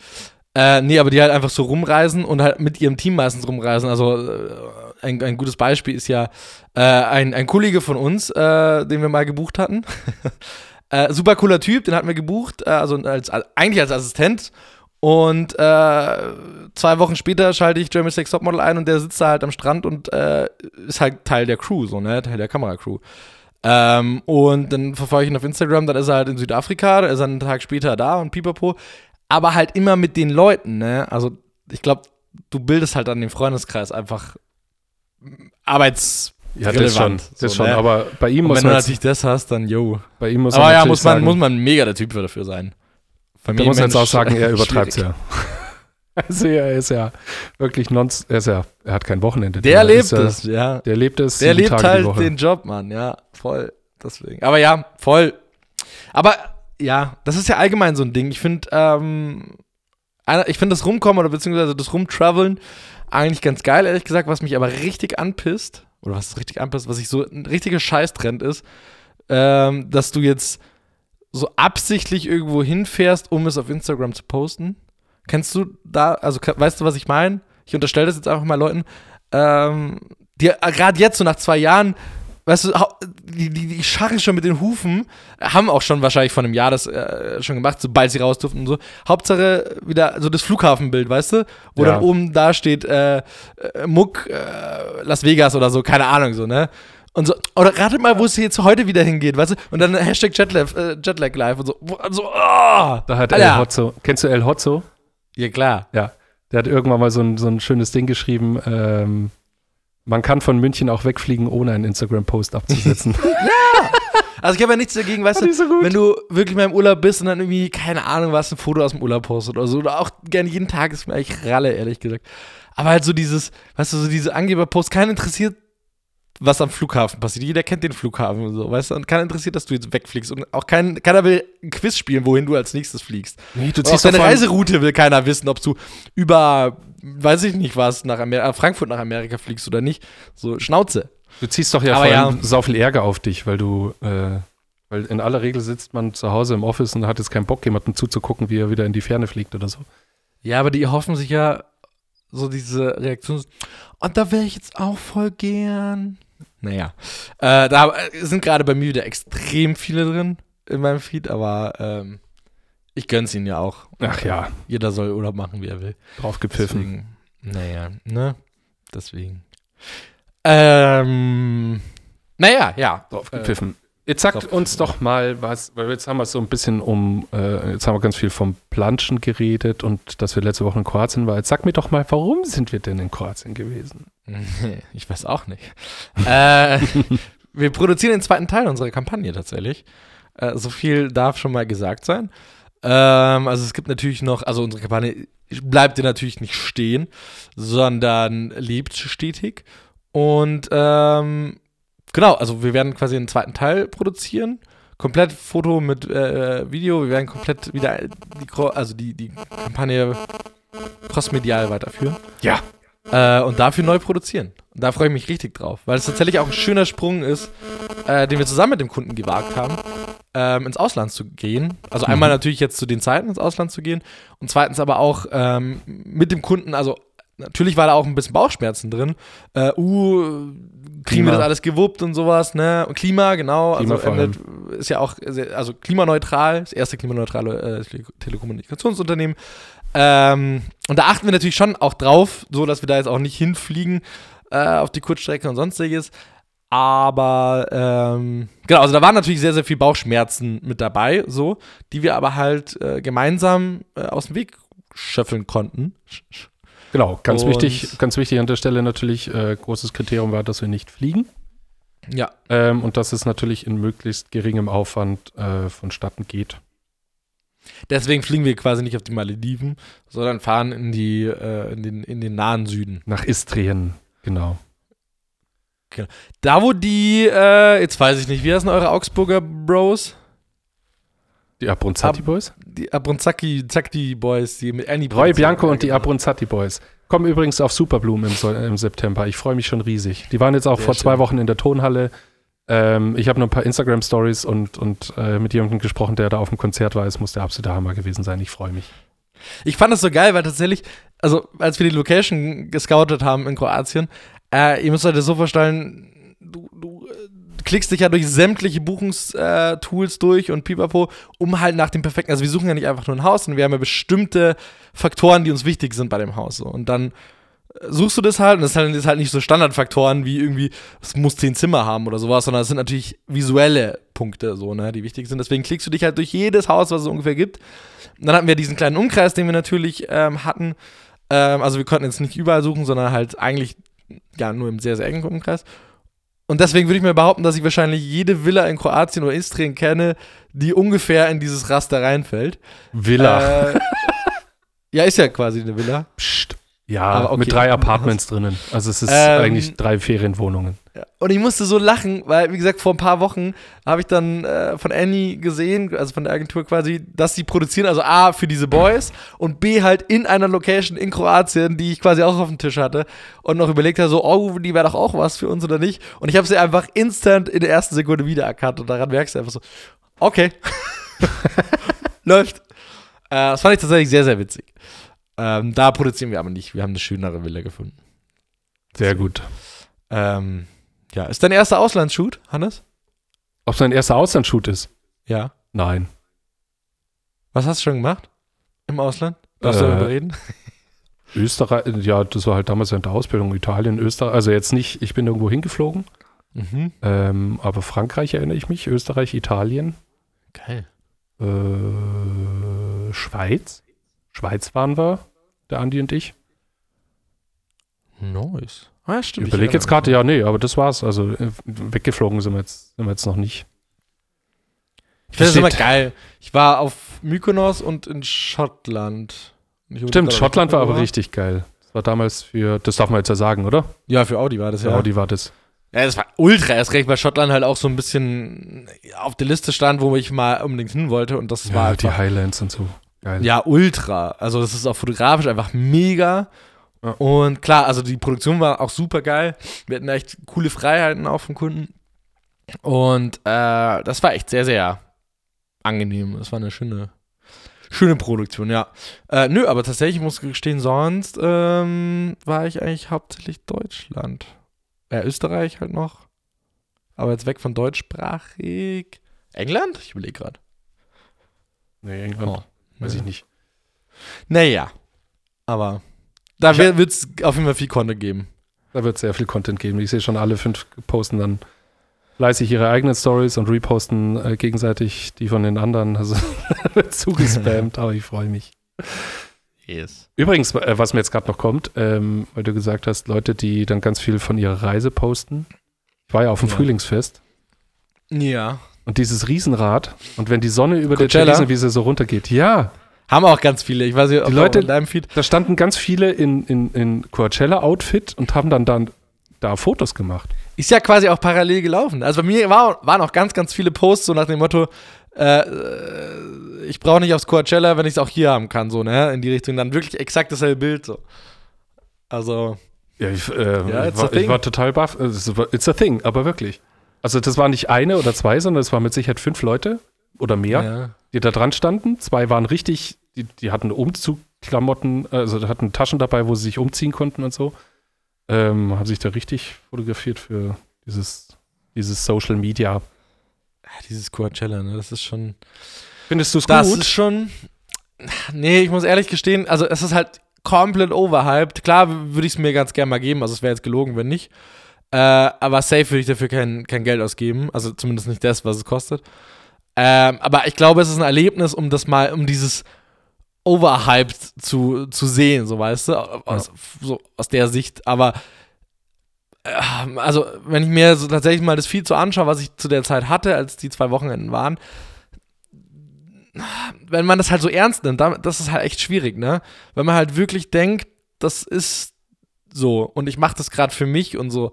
äh, nee, aber die halt einfach so rumreisen und halt mit ihrem Team meistens rumreisen. Also äh, ein, ein gutes Beispiel ist ja äh, ein, ein Kollege von uns, äh, den wir mal gebucht hatten. Äh, super cooler Typ, den hatten wir gebucht, äh, also als, eigentlich als Assistent. Und zwei Wochen später schalte ich Jeremy Sex Topmodel ein und der sitzt da halt am Strand und ist halt Teil der Crew, so, ne? Teil der Kameracrew. Ähm, und dann verfolge ich ihn auf Instagram, dann ist er halt in Südafrika, da ist er einen Tag später da und pipapo aber halt immer mit den Leuten, ne? Also ich glaube, du bildest halt an dem Freundeskreis einfach Arbeits ja, das schon, das so, schon. Ne? aber bei ihm muss wenn man du natürlich das hast, dann yo. Bei ihm muss aber man ja, muss man sagen, muss man mega der Typ dafür sein. Familie muss jetzt auch sagen, er übertreibt ja. Also er ist ja wirklich nonst, er ist ja, er hat kein Wochenende. Der lebt es, ja. Der lebt es. Der lebt Tage halt den Job, Mann, ja, voll. Deswegen. Aber ja, voll. Aber ja, das ist ja allgemein so ein Ding. Ich finde, ähm, ich das Rumkommen oder beziehungsweise das Rumtraveln eigentlich ganz geil, ehrlich gesagt, was mich aber richtig anpisst, oder was richtig anpisst, was ich so ein richtiger Scheißtrend ist, ähm, dass du jetzt so absichtlich irgendwo hinfährst, um es auf Instagram zu posten. Kennst du da, also weißt du, was ich meine? Ich unterstelle das jetzt einfach mal Leuten, ähm, die äh, gerade jetzt, so nach zwei Jahren, weißt du, die, die, die scharren schon mit den Hufen, haben auch schon wahrscheinlich vor einem Jahr das äh, schon gemacht, sobald sie raus durften und so. Hauptsache wieder so das Flughafenbild, weißt du? Wo Ja. dann oben da steht, äh, äh, Muck, äh, Las Vegas oder so, keine Ahnung, so, ne? Und so, oder ratet mal, wo es jetzt heute wieder hingeht, weißt du? Und dann Hashtag Jetlag, äh, Jetlag Live und so, wo- so, oh, Da hat Alter. El Hotzo. Kennst du El Hotzo? Ja, klar. Ja. Der hat irgendwann mal so ein, so ein schönes Ding geschrieben. Ähm, man kann von München auch wegfliegen, ohne einen Instagram-Post abzusetzen. Also ich habe ja nichts dagegen, weißt so du, gut. wenn du wirklich mal im Urlaub bist und dann irgendwie, keine Ahnung, was, ein Foto aus dem Urlaub postet oder so. Oder auch gerne jeden Tag ist mir eigentlich Ralle, ehrlich gesagt. Aber halt so dieses, weißt du, so diese Angeberpost, keinen interessiert, was am Flughafen passiert. Jeder kennt den Flughafen und so, weißt du? Und keiner interessiert, dass du jetzt wegfliegst. Und auch kein, keiner will ein Quiz spielen, wohin du als nächstes fliegst. nee, du Und auch ziehst deine Reiseroute will keiner wissen, ob du über, weiß ich nicht was, nach Amer äh, Frankfurt nach Amerika fliegst oder nicht. So, Schnauze. Du ziehst doch ja Aber vor ja. allem sau viel Ärger auf dich, weil du, äh, weil in aller Regel sitzt man zu Hause im Office und hat jetzt keinen Bock, jemandem zuzugucken, wie er wieder in die Ferne fliegt oder so. Ja, aber die hoffen sich ja so diese Reaktion. Und da wäre ich jetzt auch voll gern. Naja, äh, da sind gerade bei mir wieder extrem viele drin in meinem Feed, aber ähm, ich gönn's ihnen ja auch. Ach ja, Jeder soll Urlaub machen, wie er will. drauf gepfiffen. Deswegen, naja, ne? Deswegen. Ähm, naja, ja. Drauf Äh. Jetzt sagt drauf uns doch mal was, weil jetzt haben wir so ein bisschen um, äh, jetzt haben wir ganz viel vom Planschen geredet und dass wir letzte Woche in Kroatien waren. Jetzt sag mir doch mal, warum sind wir denn in Kroatien gewesen? Ich weiß auch nicht. äh, wir produzieren den zweiten Teil unserer Kampagne tatsächlich. Äh, so viel darf schon mal gesagt sein. Ähm, also es gibt natürlich noch, also unsere Kampagne bleibt ja natürlich nicht stehen, sondern lebt stetig. Und ähm, genau, also wir werden quasi einen zweiten Teil produzieren. Komplett Foto mit äh, Video. Wir werden komplett wieder die, also die, die Kampagne crossmedial weiterführen. Ja. Äh, und dafür neu produzieren. Und da freue ich mich richtig drauf, weil es tatsächlich auch ein schöner Sprung ist, äh, den wir zusammen mit dem Kunden gewagt haben, ähm, ins Ausland zu gehen. Also einmal natürlich jetzt zu den Zeiten ins Ausland zu gehen und zweitens aber auch ähm, mit dem Kunden, also natürlich war da auch ein bisschen Bauchschmerzen drin. Äh, uh, kriegen Klima. wir das alles gewuppt und sowas, ne? Und Klima, genau. Klima also vor allem. Mnet ist ja auch, sehr, also klimaneutral, das erste klimaneutrale äh, Tele- Telekommunikationsunternehmen. Ähm, und da achten wir natürlich schon auch drauf, so dass wir da jetzt auch nicht hinfliegen äh, auf die Kurzstrecke und sonstiges. Aber ähm, genau, also da waren natürlich sehr, sehr viel Bauchschmerzen mit dabei, so, die wir aber halt äh, gemeinsam äh, aus dem Weg schöffeln konnten. Sch- Genau, ganz Und- wichtig, ganz wichtig an der Stelle natürlich, äh, großes Kriterium war, dass wir nicht fliegen Ja, ähm, und dass es natürlich in möglichst geringem Aufwand äh, vonstatten geht. deswegen fliegen wir quasi nicht auf die Malediven, sondern fahren in, die, äh, in, den, in den nahen Süden. Nach Istrien, genau. Da, wo die, äh, jetzt weiß ich nicht, wie heißen eure Augsburger Bros? Die Abronzati Ab- Boys? Die Abronzacki, Zacki Boys, die mit Annie Roy Bianco und die. Abronzati Boys. Kommen übrigens auf Superblumen im, So- im September. Ich freue mich schon riesig. Die waren jetzt auch Sehr vor zwei schön. Wochen in der Tonhalle. Ähm, ich habe noch ein paar Instagram-Stories und, und äh, mit jemandem gesprochen, der da auf dem Konzert war. Es muss der absolute Hammer gewesen sein. Ich freue mich. Ich fand das so geil, weil tatsächlich, also als wir die Location gescoutet haben in Kroatien, äh, ihr müsst euch das so vorstellen, du, du klickst dich ja durch sämtliche Buchungstools durch und pipapo, um halt nach dem perfekten, also wir suchen ja nicht einfach nur ein Haus, sondern wir haben ja bestimmte Faktoren, die uns wichtig sind bei dem Haus. Und dann äh, suchst du das halt und das halt, ist halt nicht so Standardfaktoren wie irgendwie, es muss zehn Zimmer haben oder sowas, sondern es sind natürlich visuelle Punkte, so, ne, die wichtig sind. Deswegen klickst du dich halt durch jedes Haus, was es ungefähr gibt. Und dann hatten wir diesen kleinen Umkreis, den wir natürlich ähm, hatten. Ähm, also wir konnten jetzt nicht überall suchen, sondern halt eigentlich ja nur im sehr, sehr engen Umkreis. Und deswegen würde ich mir behaupten, dass ich wahrscheinlich jede Villa in Kroatien oder Istrien kenne, die ungefähr in dieses Raster reinfällt. Villa. Äh, ja, ist ja quasi eine Villa. Psst. Ja, okay. mit drei Apartments drinnen. Also es ist Ähm, eigentlich drei Ferienwohnungen. Und ich musste so lachen, weil, wie gesagt, vor ein paar Wochen habe ich dann äh, von Annie gesehen, also von der Agentur quasi, dass sie produzieren, also A, für diese Boys und B, halt in einer Location in Kroatien, die ich quasi auch auf dem Tisch hatte und noch überlegt habe, so, oh, die wäre doch auch was für uns oder nicht. Und ich habe sie einfach instant in der ersten Sekunde wiedererkannt und daran merkst du einfach so, okay, läuft. Äh, das fand ich tatsächlich sehr, sehr witzig. Ähm, da produzieren wir aber nicht, wir haben eine schönere Villa gefunden. Sehr gut. Ähm, ja, ist dein erster Auslandsshoot, Hannes? Ob es dein erster Auslandsshoot ist? Ja. Nein. Was hast du schon gemacht? Im Ausland? Darfst Äh, du darüber reden? Österreich, ja, das war halt damals während der Ausbildung Italien, Österreich. Also jetzt nicht, ich bin irgendwo hingeflogen, Mhm. ähm, aber Frankreich erinnere ich mich, Österreich, Italien, Geil. äh, Schweiz. Schweiz waren wir, der Andi und ich. Nice. Ah, ja, Ich stimmt. überlege jetzt gerade, ja, nee, aber das war's. Also äh, weggeflogen sind wir jetzt, sind wir jetzt noch nicht. Ich finde das immer geil. Ich war auf Mykonos und in Schottland. Ich Stimmt, Schottland war aber richtig geil. Das war damals für, das darf man jetzt ja sagen, oder? Ja, für Audi war das ja. Ja. Audi war das. Ja, das war ultra erst recht, weil Schottland halt auch so ein bisschen auf der Liste stand, wo ich mal unbedingt hin wollte und das war Ja, die einfach Highlands und so. Geil. Ja, ultra. Also das ist auch fotografisch einfach mega. Ja. Und klar, also die Produktion war auch super geil. Wir hatten echt coole Freiheiten auch vom Kunden. Und äh, das war echt sehr, sehr angenehm. Das war eine schöne, schöne Produktion, ja. Äh, nö, aber tatsächlich muss ich gestehen, sonst ähm, war ich eigentlich hauptsächlich Deutschland. Ja, Österreich halt noch. Aber jetzt weg von deutschsprachig. England? Ich überlege gerade. Nee, England, Oh. weiß ich nicht. Naja. Aber da wird es auf jeden Fall viel Content geben. Da wird es sehr viel Content geben. Ich sehe schon, alle fünf posten dann fleißig ihre eigenen Stories und reposten äh, gegenseitig die von den anderen. Also wird zugespammt, aber ich freue mich. Yes. Übrigens, äh, was mir jetzt gerade noch kommt, ähm, weil du gesagt hast, Leute, die dann ganz viel von ihrer Reise posten. Ich war ja auf dem Ja. Frühlingsfest Ja. und dieses Riesenrad und wenn die Sonne über der Coachella? Theresienwiese so runtergeht, ja, Haben auch ganz viele. Ich weiß nicht, ob Die Leute- in deinem Feed. da standen ganz viele in, in, in Coachella-Outfit und haben dann, dann da Fotos gemacht. Ist ja quasi auch parallel gelaufen. Also bei mir war, waren auch ganz, ganz viele Posts so nach dem Motto, äh, äh, ich brauche nicht aufs Coachella, wenn ich es auch hier haben kann, so, ne? In die Richtung. Dann wirklich exakt dasselbe Bild, so. Also, Ja, ich, äh, Ja, ich, it's a war, ich war total baff. War- It's a thing, aber wirklich. Also das war nicht eine oder zwei, sondern es waren mit Sicherheit fünf Leute oder mehr, ja. die da dran standen. Zwei waren richtig, die, die hatten Umzugklamotten, also hatten Taschen dabei, wo sie sich umziehen konnten und so. Ähm, haben sich da richtig fotografiert für dieses, dieses Social Media. Dieses Coachella, ne? Das ist schon. Findest du es Das gut? ist schon. Nee, ich muss ehrlich gestehen, also es ist halt komplett overhyped. Klar würde ich es mir ganz gerne mal geben, also es wäre jetzt gelogen, wenn nicht. Äh, aber safe würde ich dafür kein, kein Geld ausgeben. Also zumindest nicht das, was es kostet. Ähm, aber ich glaube, es ist ein Erlebnis, um das mal, um dieses Overhyped zu, zu sehen, so weißt du, aus, so, aus der Sicht. Aber äh, also, wenn ich mir so tatsächlich mal das Feed so anschaue, was ich zu der Zeit hatte, als die zwei Wochenenden waren, wenn man das halt so ernst nimmt, das ist halt echt schwierig, ne? Wenn man halt wirklich denkt, das ist so und ich mache das gerade für mich und so.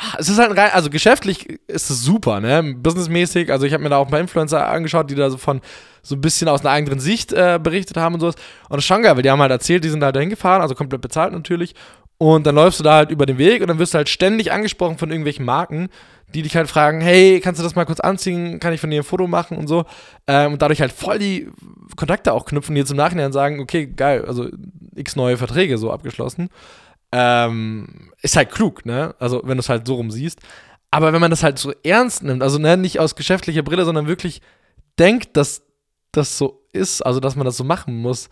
Ah, Es ist halt rein, also geschäftlich ist es super, ne? Businessmäßig, also ich habe mir da auch ein paar Influencer angeschaut, die da so von so ein bisschen aus einer eigenen Sicht äh, berichtet haben und sowas. Und das ist schon geil, weil die haben halt erzählt, die sind da dahin gefahren, also komplett bezahlt natürlich. Und dann läufst du da halt über den Weg und dann wirst du halt ständig angesprochen von irgendwelchen Marken, die dich halt fragen, hey, kannst du das mal kurz anziehen? Kann ich von dir ein Foto machen und so? Ähm, und dadurch halt voll die Kontakte auch knüpfen, die jetzt im Nachhinein sagen, okay, geil, also x neue Verträge so abgeschlossen. Ähm, ist halt klug, ne? Also, wenn du es halt so rum siehst. Aber wenn man das halt so ernst nimmt, also ne, nicht aus geschäftlicher Brille, sondern wirklich denkt, dass das so ist, also dass man das so machen muss,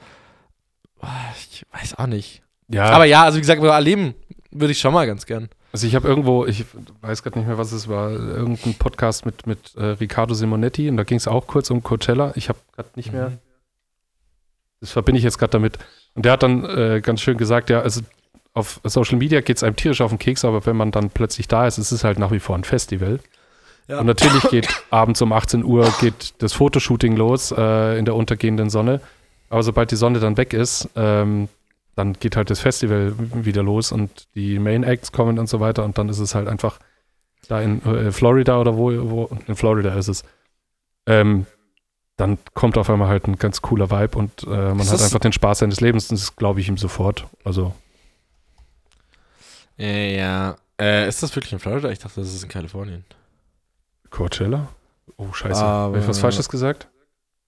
ich weiß auch nicht. ja, Aber ja, also wie gesagt, über erleben würde ich schon mal ganz gern. Also ich habe irgendwo, ich weiß gerade nicht mehr, was es war, irgendein Podcast mit, mit äh, Riccardo Simonetti und da ging es auch kurz um Coachella. Ich habe gerade nicht mehr, Mhm. das verbinde ich jetzt gerade damit. Und der hat dann äh, ganz schön gesagt, ja, also auf Social Media geht es einem tierisch auf den Keks, aber wenn man dann plötzlich da ist, ist es halt nach wie vor ein Festival. Ja. Und natürlich geht abends um 18 Uhr geht das Fotoshooting los äh, in der untergehenden Sonne. Aber sobald die Sonne dann weg ist, ähm, dann geht halt das Festival wieder los und die Main Acts kommen und so weiter und dann ist es halt einfach da in äh, Florida oder wo, wo, in Florida ist es. Ähm, dann kommt auf einmal halt ein ganz cooler Vibe und äh, man Ist hat einfach den Spaß seines Lebens. Das glaube ich ihm sofort. Also, ja. Äh, ist das wirklich in Florida? Ich dachte, das ist in Kalifornien. Coachella? Oh, scheiße. Habe ich was Falsches gesagt?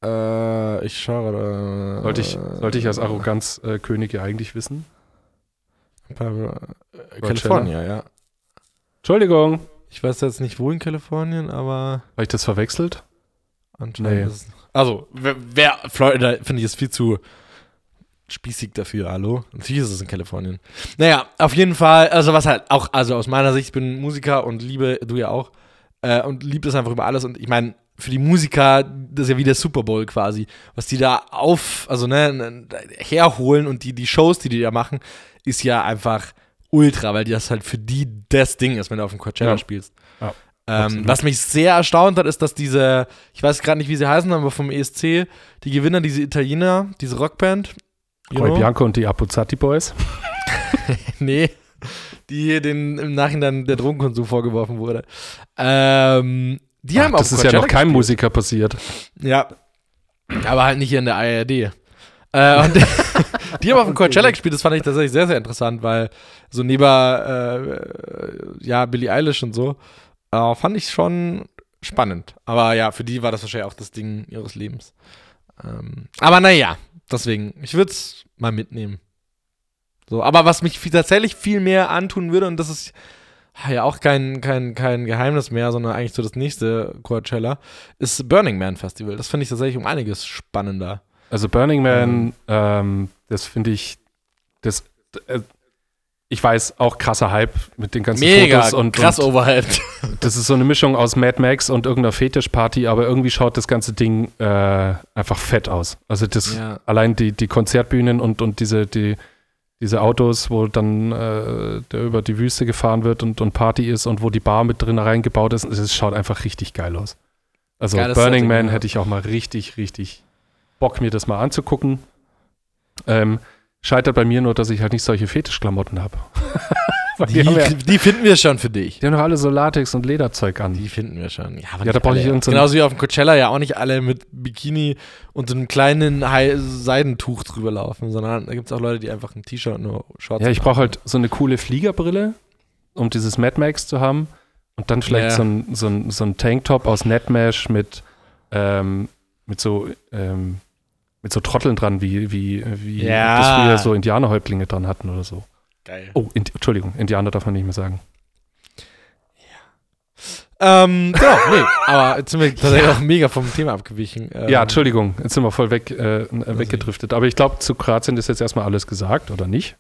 Äh, ich schaue. Äh, Sollte ich, sollte ich als Arroganzkönig ja eigentlich wissen? Äh, Kalifornien, ja. Entschuldigung. Ich weiß jetzt nicht, wo in Kalifornien, aber Habe ich das verwechselt? anscheinend Nee. Also, wer, wer Florida finde ich ist viel zu spießig dafür, hallo? Natürlich ist es in Kalifornien. Naja, auf jeden Fall, also was halt auch, also aus meiner Sicht, ich bin Musiker und liebe, du ja auch, äh, und liebe es einfach über alles. Und ich meine, für die Musiker, das ist ja wie der Super Bowl quasi, was die da auf, also ne, herholen und die, die Shows, die die da machen, ist ja einfach ultra, weil das halt für die das Ding ist, wenn du auf dem Coachella Ja. spielst. Ja, ähm, was mich sehr erstaunt hat, ist, dass diese, ich weiß gerade nicht, wie sie heißen, aber vom ESC, die Gewinner, diese Italiener, diese Rockband, Roy know? Bianco und die Appuzzati Boys. nee, die den im Nachhinein der Drogenkonsum vorgeworfen wurde. Ähm, die haben Ach, auch das ist ja noch keinem. Musiker passiert. Ja. Aber halt nicht hier in der ARD. Äh, und die haben auf dem Coachella gespielt, das fand ich tatsächlich sehr, sehr interessant, weil so neben, äh, ja, Billie Eilish und so, äh, fand ich schon spannend. Aber ja, für die war das wahrscheinlich auch das Ding ihres Lebens. Ähm, aber naja, deswegen, ich würde es mal mitnehmen. So, aber was mich viel, tatsächlich viel mehr antun würde, und das ist ja auch kein, kein, kein Geheimnis mehr, sondern eigentlich so das nächste Coachella, ist Burning Man Festival. Das finde ich tatsächlich um einiges spannender. Also Burning Man, ähm, das finde ich, das, äh, ich weiß, auch krasser Hype mit den ganzen Mega Fotos und, krass und overhyped. das ist so eine Mischung aus Mad Max und irgendeiner Fetischparty, aber irgendwie schaut das ganze Ding äh, einfach fett aus. Also das, Ja. allein die, die Konzertbühnen und, und diese, die, diese Autos, wo dann äh, der über die Wüste gefahren wird und, und Party ist und wo die Bar mit drin reingebaut ist, es schaut einfach richtig geil aus. Also Geiles Burning Setting, Man ja. hätte ich auch mal richtig, richtig Bock, mir das mal anzugucken. Ähm, scheitert bei mir nur, dass ich halt nicht solche Fetischklamotten habe. Die, die, ja, die finden wir schon für dich. die haben doch alle so Latex und Lederzeug an. Die finden wir schon. Ja, aber Ja, da brauche ich alle. irgend so ein- Genauso wie auf dem Coachella ja auch nicht alle mit Bikini und so einem kleinen Seidentuch drüber laufen, sondern da gibt es auch Leute, die einfach ein T-Shirt und nur Shorts Ja, ich brauche halt so eine coole Fliegerbrille, um dieses Mad Max zu haben. Und dann vielleicht Ja. so, ein, so, ein, so ein Tanktop aus Netmesh mit, ähm, mit so ähm, mit so Trotteln dran, wie, wie, wie Ja. das früher so Indianerhäuptlinge dran hatten oder so. Geil. Oh, Indi Entschuldigung, Indianer darf man nicht mehr sagen. Ähm, genau, nee, aber jetzt sind wir tatsächlich auch mega vom Thema abgewichen. Ähm, ja, Entschuldigung, jetzt sind wir voll weg, äh, weggedriftet. Aber ich glaube, zu Kroatien ist jetzt erstmal alles gesagt, oder nicht?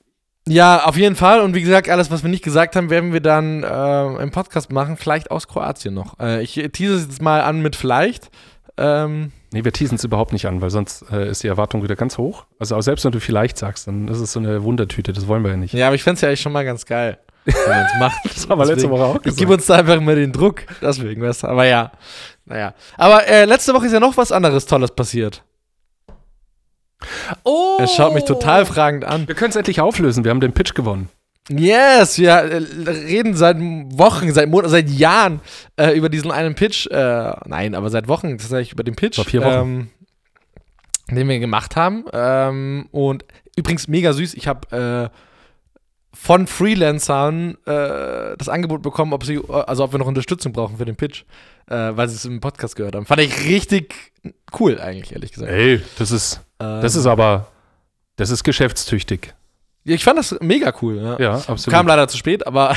Ja, auf jeden Fall. Und wie gesagt, alles, was wir nicht gesagt haben, werden wir dann äh, im Podcast machen. Vielleicht aus Kroatien noch. Äh, ich tease es jetzt mal an mit vielleicht. Ähm, Nee, wir teasen es überhaupt nicht an, weil sonst äh, ist die Erwartung wieder ganz hoch. Also auch selbst wenn du vielleicht sagst, dann ist es so eine Wundertüte, das wollen wir ja nicht. ja, aber ich fände es ja eigentlich schon mal ganz geil, wenn man es macht. Das haben wir letzte Woche auch Gib gesagt. uns da einfach immer den Druck. Deswegen, du. Aber ja. Naja. Aber äh, letzte Woche ist ja noch was anderes Tolles passiert. Oh! Er schaut mich total fragend an. Wir können es endlich auflösen, wir haben den Pitch gewonnen. Yes, wir äh, reden seit Wochen, seit Monaten, seit Jahren äh, über diesen einen Pitch. Äh, nein, aber seit Wochen tatsächlich über den Pitch. Vor vier Wochen. Ähm, den wir gemacht haben. Ähm, und übrigens mega süß. Ich habe äh, von Freelancern äh, das Angebot bekommen, ob sie, also ob wir noch Unterstützung brauchen für den Pitch, äh, weil sie es im Podcast gehört haben. Fand ich richtig cool, eigentlich, ehrlich gesagt. Ey, das ist, Ähm, das ist aber, das ist geschäftstüchtig. Ich fand das mega cool. Ja. Ja, absolut. Kam leider zu spät, aber.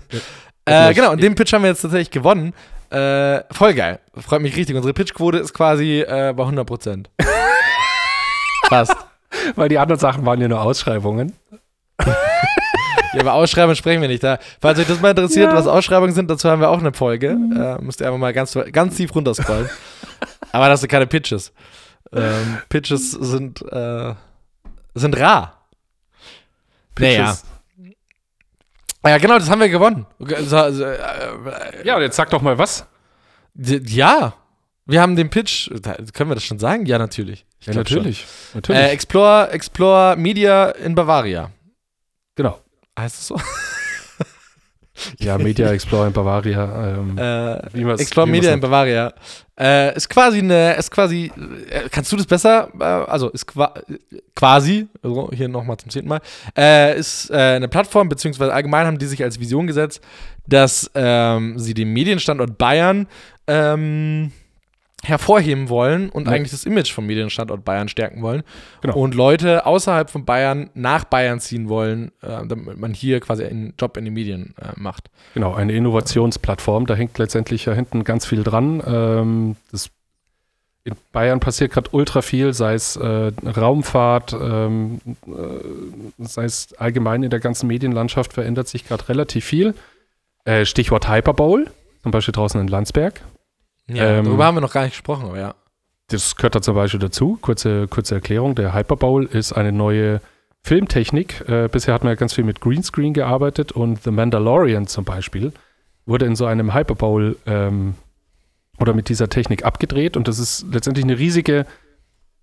äh, genau, und den Pitch haben wir jetzt tatsächlich gewonnen. Äh, voll geil. Freut mich richtig. Unsere Pitchquote ist quasi äh, bei 100%. Fast. Weil die anderen Sachen waren ja nur Ausschreibungen. Ja, über Ausschreibungen sprechen wir nicht. Da, falls euch das mal interessiert, Ja. was Ausschreibungen sind, dazu haben wir auch eine Folge. Äh, müsst ihr einfach mal ganz, ganz tief runterscrollen. aber das sind keine Pitches. Ähm, Pitches sind, äh, sind rar. Naja. Pitches. Ja, genau, das haben wir gewonnen. Äh, Ja, und jetzt sag doch mal was. Ja. Wir haben den Pitch, können wir das schon sagen? Ja, natürlich. Ich Ja, natürlich. natürlich. Äh, Explore, Explore Media in Bavaria. genau. Heißt es so? Ja, Media Explorer in Bavaria. Ähm, Äh, Explore Media in Bavaria. Äh, ist quasi eine, ist quasi, äh, kannst du das besser? Äh, also ist qua quasi, also hier nochmal zum zehnten Mal, äh, ist äh, eine Plattform, beziehungsweise allgemein haben die sich als Vision gesetzt, dass ähm, sie den Medienstandort Bayern ähm, hervorheben wollen und Ja. eigentlich das Image vom Medienstandort Bayern stärken wollen. Genau. Und Leute außerhalb von Bayern nach Bayern ziehen wollen, äh, damit man hier quasi einen Job in den Medien äh, macht. Genau, eine Innovationsplattform. Da hängt letztendlich ja hinten ganz viel dran. Ähm, das in Bayern passiert gerade ultra viel, sei es äh, Raumfahrt, ähm, äh, sei es allgemein in der ganzen Medienlandschaft verändert sich gerade relativ viel. Äh, Stichwort Hyperbowl, zum Beispiel draußen in Landsberg. Ja, Ähm, darüber haben wir noch gar nicht gesprochen, aber ja. Das gehört da zum Beispiel dazu. Kurze, kurze Erklärung. Der Hyperbowl ist eine neue Filmtechnik. Äh, bisher hat man ja ganz viel mit Greenscreen gearbeitet und The Mandalorian zum Beispiel wurde in so einem Hyperbowl ähm, oder mit dieser Technik abgedreht und das ist letztendlich eine riesige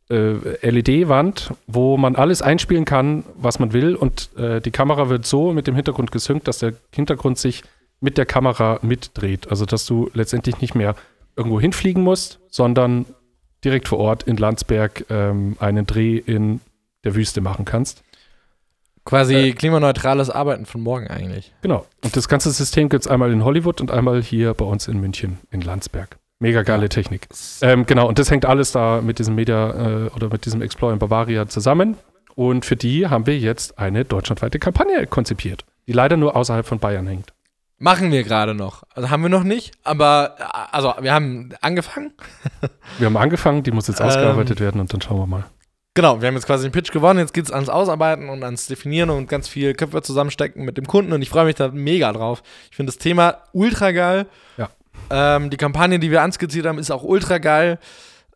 äh, LED-Wand, wo man alles einspielen kann, was man will und äh, die Kamera wird so mit dem Hintergrund gesynkt, dass der Hintergrund sich mit der Kamera mitdreht. Also dass du letztendlich nicht mehr irgendwo hinfliegen musst, sondern direkt vor Ort in Landsberg ähm, einen Dreh in der Wüste machen kannst. Quasi Äh, klimaneutrales Arbeiten von morgen eigentlich. Genau. Und das ganze System gibt es einmal in Hollywood und einmal hier bei uns in München, in Landsberg. Mega geile Ja. Technik. Ähm, genau, und das hängt alles da mit diesem Media äh, oder mit diesem Explore in Bavaria zusammen. Und für die haben wir jetzt eine deutschlandweite Kampagne konzipiert, die leider nur außerhalb von Bayern hängt. Machen wir gerade noch. Also haben wir noch nicht, aber äh, also wir haben angefangen. Wir haben angefangen, die muss jetzt Ähm. ausgearbeitet werden und dann schauen wir mal. Genau, wir haben jetzt quasi den Pitch gewonnen. Jetzt geht es ans Ausarbeiten und ans Definieren und ganz viel Köpfe zusammenstecken mit dem Kunden. Und ich freue mich da mega drauf. Ich finde das Thema ultra geil. Ja. Ähm, die Kampagne, die wir anskizziert haben, ist auch ultra geil.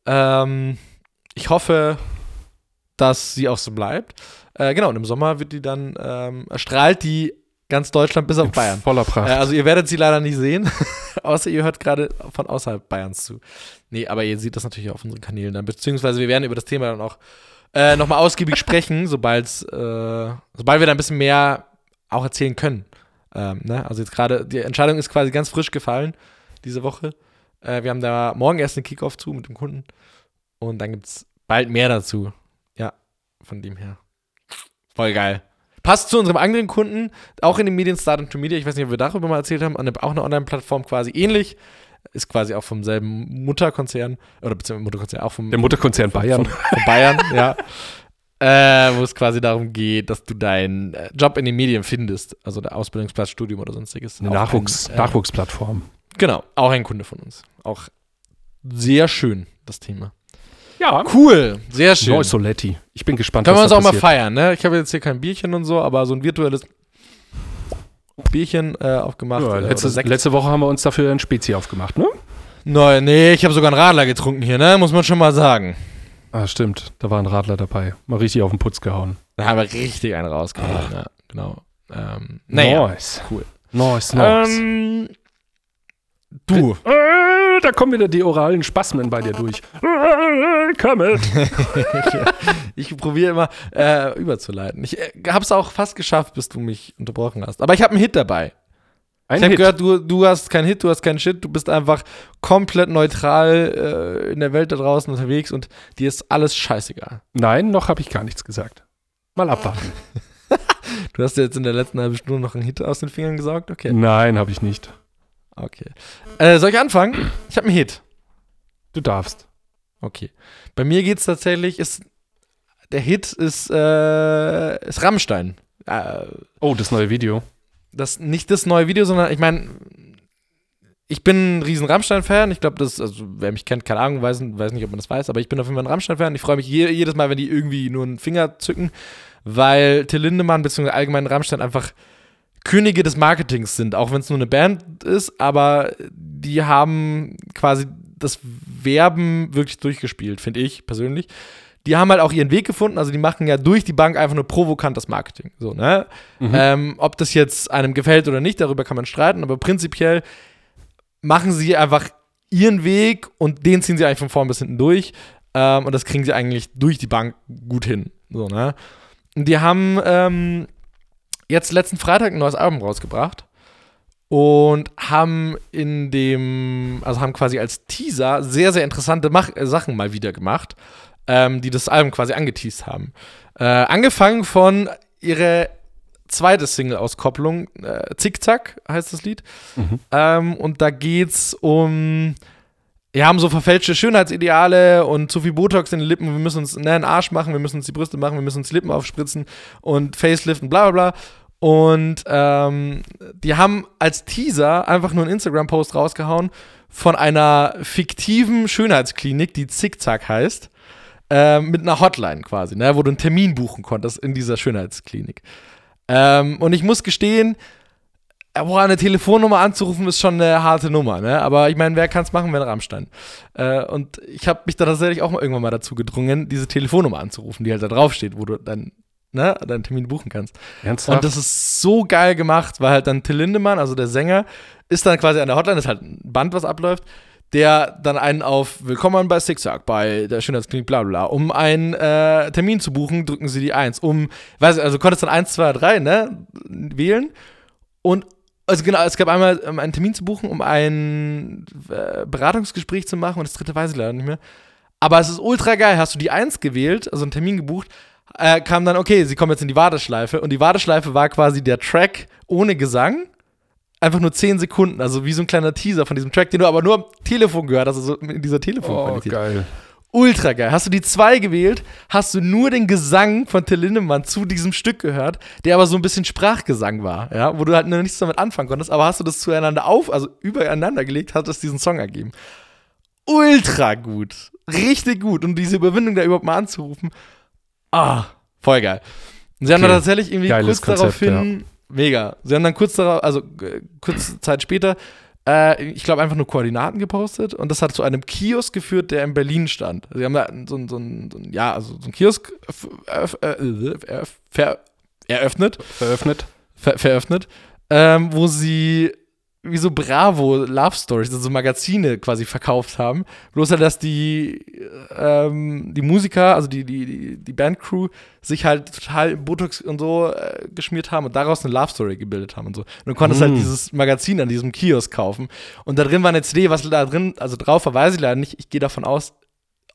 Ähm, ich hoffe, dass sie auch so bleibt. Äh, genau, und im Sommer wird die dann ähm, erstrahlt die ganz Deutschland bis auf In Bayern. Voller Pracht. Äh, also ihr werdet sie leider nicht sehen, außer ihr hört gerade von außerhalb Bayerns zu. Nee, aber ihr seht das natürlich auf unseren Kanälen dann, beziehungsweise wir werden über das Thema dann auch äh, nochmal ausgiebig sprechen, sobald's, äh, sobald wir da ein bisschen mehr auch erzählen können. Ähm, ne? Also jetzt gerade, die Entscheidung ist quasi ganz frisch gefallen diese Woche. Äh, wir haben da morgen erst den Kickoff zu mit dem Kunden und dann gibt's bald mehr dazu. Ja, von dem her. Voll geil. Passt zu unserem anderen Kunden, auch in den Medien Start and to Media. Ich weiß nicht, ob wir darüber mal erzählt haben, auch eine Online-Plattform quasi ähnlich. Ist quasi auch vom selben Mutterkonzern, oder beziehungsweise Mutterkonzern, auch vom, Der Mutterkonzern Bayern. Von, von Bayern, ja. Äh, wo es quasi darum geht, dass du deinen äh, Job in den Medien findest. Also der Ausbildungsplatz, Studium oder sonstiges. Eine Nachwuchs, ein, äh, Nachwuchsplattform. Genau, auch ein Kunde von uns. Auch sehr schön, das Thema. Ja, Cool, sehr schön. Neusoletti. Ich bin gespannt, Können wir uns da auch mal passiert. feiern, ne? Ich habe jetzt hier kein Bierchen und so, aber so ein virtuelles Bierchen äh, aufgemacht. Ja, äh, letzte, letzte Woche haben wir uns dafür ein Spezi aufgemacht, ne? Neu, nee, ich habe sogar einen Radler getrunken hier, ne? Muss man schon mal sagen. Ah, stimmt. Da war ein Radler dabei. Mal richtig auf den Putz gehauen. Da haben wir richtig einen rausgehauen, ja, genau. Ähm, naja, Nice. cool. Nice, nice. Ähm, du, Äh, da kommen wieder die oralen Spasmen bei dir durch. Kermit. ich probiere immer äh, überzuleiten. Ich äh, hab's auch fast geschafft, bis du mich unterbrochen hast. Aber ich habe einen Hit dabei. Ein ich habe gehört, du, du hast keinen Hit, du hast keinen Shit, du bist einfach komplett neutral äh, in der Welt da draußen unterwegs und dir ist alles scheißegal. Nein, noch habe ich gar nichts gesagt. Mal abwarten. Du hast dir jetzt in der letzten halben Stunde noch einen Hit aus den Fingern gesaugt? Okay. Nein, habe ich nicht. Okay. Äh, soll ich anfangen? Ich habe einen Hit. Du darfst. Okay. Bei mir geht's tatsächlich, ist, der Hit ist, äh, ist Rammstein. Äh, Oh, das neue Video. das nicht das neue Video, sondern ich meine, ich bin ein riesen Rammstein-Fan. Ich glaube, das, also wer mich kennt, keine Ahnung, weiß, weiß nicht, ob man das weiß, aber ich bin auf jeden Fall ein Rammstein-Fan. Ich freue mich je, jedes Mal, wenn die irgendwie nur einen Finger zücken, weil Till Lindemann bzw. allgemein Rammstein einfach Könige des Marketings sind, auch wenn es nur eine Band ist, aber die haben quasi das Werben wirklich durchgespielt, finde ich persönlich. Die haben halt auch ihren Weg gefunden, also die machen ja durch die Bank einfach nur provokantes Marketing. So, ne? Mhm. Ähm, ob das jetzt einem gefällt oder nicht, darüber kann man streiten, aber prinzipiell machen sie einfach ihren Weg und den ziehen sie eigentlich von vorn bis hinten durch. Ähm, und das kriegen sie eigentlich durch die Bank gut hin. So, ne? Und die haben ähm, jetzt letzten Freitag ein neues Album rausgebracht und haben in dem, also haben quasi als Teaser sehr, sehr interessante Mach äh, Sachen mal wieder gemacht, ähm, die das Album quasi angeteased haben. Äh, angefangen von ihrer zweite Single-Auskopplung, äh, Zickzack heißt das Lied. Mhm. Ähm, und da geht's um, wir haben so verfälschte Schönheitsideale und zu viel Botox in den Lippen, wir müssen uns ne, einen Arsch machen, wir müssen uns die Brüste machen, wir müssen uns die Lippen aufspritzen und Facelift und bla bla bla. Und ähm, die haben als Teaser einfach nur einen Instagram-Post rausgehauen von einer fiktiven Schönheitsklinik, die Zickzack heißt, äh, mit einer Hotline quasi, ne, wo du einen Termin buchen konntest in dieser Schönheitsklinik. Ähm, und ich muss gestehen, boah, eine Telefonnummer anzurufen ist schon eine harte Nummer, ne? Aber ich meine, wer kann es machen, wenn Rammstein? Äh, und ich habe mich da tatsächlich auch mal irgendwann mal dazu gedrungen, diese Telefonnummer anzurufen, die halt da draufsteht, wo du dann ne, deinen Termin buchen kannst. Ernsthaft? Und das ist so geil gemacht, weil halt dann Till Lindemann, also der Sänger, ist dann quasi an der Hotline, das ist halt ein Band, was abläuft, der dann einen auf Willkommen bei Zigzag, bei der Schönheitsklinik, bla bla. Um einen äh, Termin zu buchen, drücken sie die 1. Um, weiß ich, also konntest dann 1, 2, 3, ne, wählen. Und also genau, es gab einmal um einen Termin zu buchen, um ein äh, Beratungsgespräch zu machen und das dritte weiß ich leider nicht mehr. Aber es ist ultra geil. Hast du die 1 gewählt, also einen Termin gebucht, äh, kam dann, okay, sie kommen jetzt in die Warteschleife. Und die Warteschleife war quasi der Track ohne Gesang. Einfach nur 10 Sekunden, also wie so ein kleiner Teaser von diesem Track, den du aber nur am Telefon gehört hast, also in dieser Telefonqualität. Oh, geil. Ultra geil. Hast du die 2 gewählt, hast du nur den Gesang von Till Lindemann zu diesem Stück gehört, der aber so ein bisschen Sprachgesang war, ja, wo du halt noch nichts damit anfangen konntest, aber hast du das zueinander auf, also übereinander gelegt, hat es diesen Song ergeben. Ultra gut. Richtig gut. Und diese Überwindung da überhaupt mal anzurufen, Ah, voll geil. Und sie haben dann tatsächlich irgendwie Geiles kurz Konzept, daraufhin, mega. Sie haben dann kurz darauf, also äh, kurze Zeit später, äh, ich glaube, einfach nur Koordinaten gepostet und das hat zu einem Kiosk geführt, der in Berlin stand. Sie haben da so ein, so so ein ja, also so ein Kiosk äh, eröffnet. Veröffnet. Ver veröffnet, ähm, wo sie wie so Bravo Love Stories, also Magazine quasi verkauft haben. Bloß halt, dass die, ähm, die Musiker, also die, die, die Bandcrew, sich halt total Botox und so äh, geschmiert haben und daraus eine Love Story gebildet haben und so. Und du konntest halt mm. halt dieses Magazin an diesem Kiosk kaufen. Und da drin war eine CD, was da drin, also drauf war, weiß ich leider nicht. Ich gehe davon aus,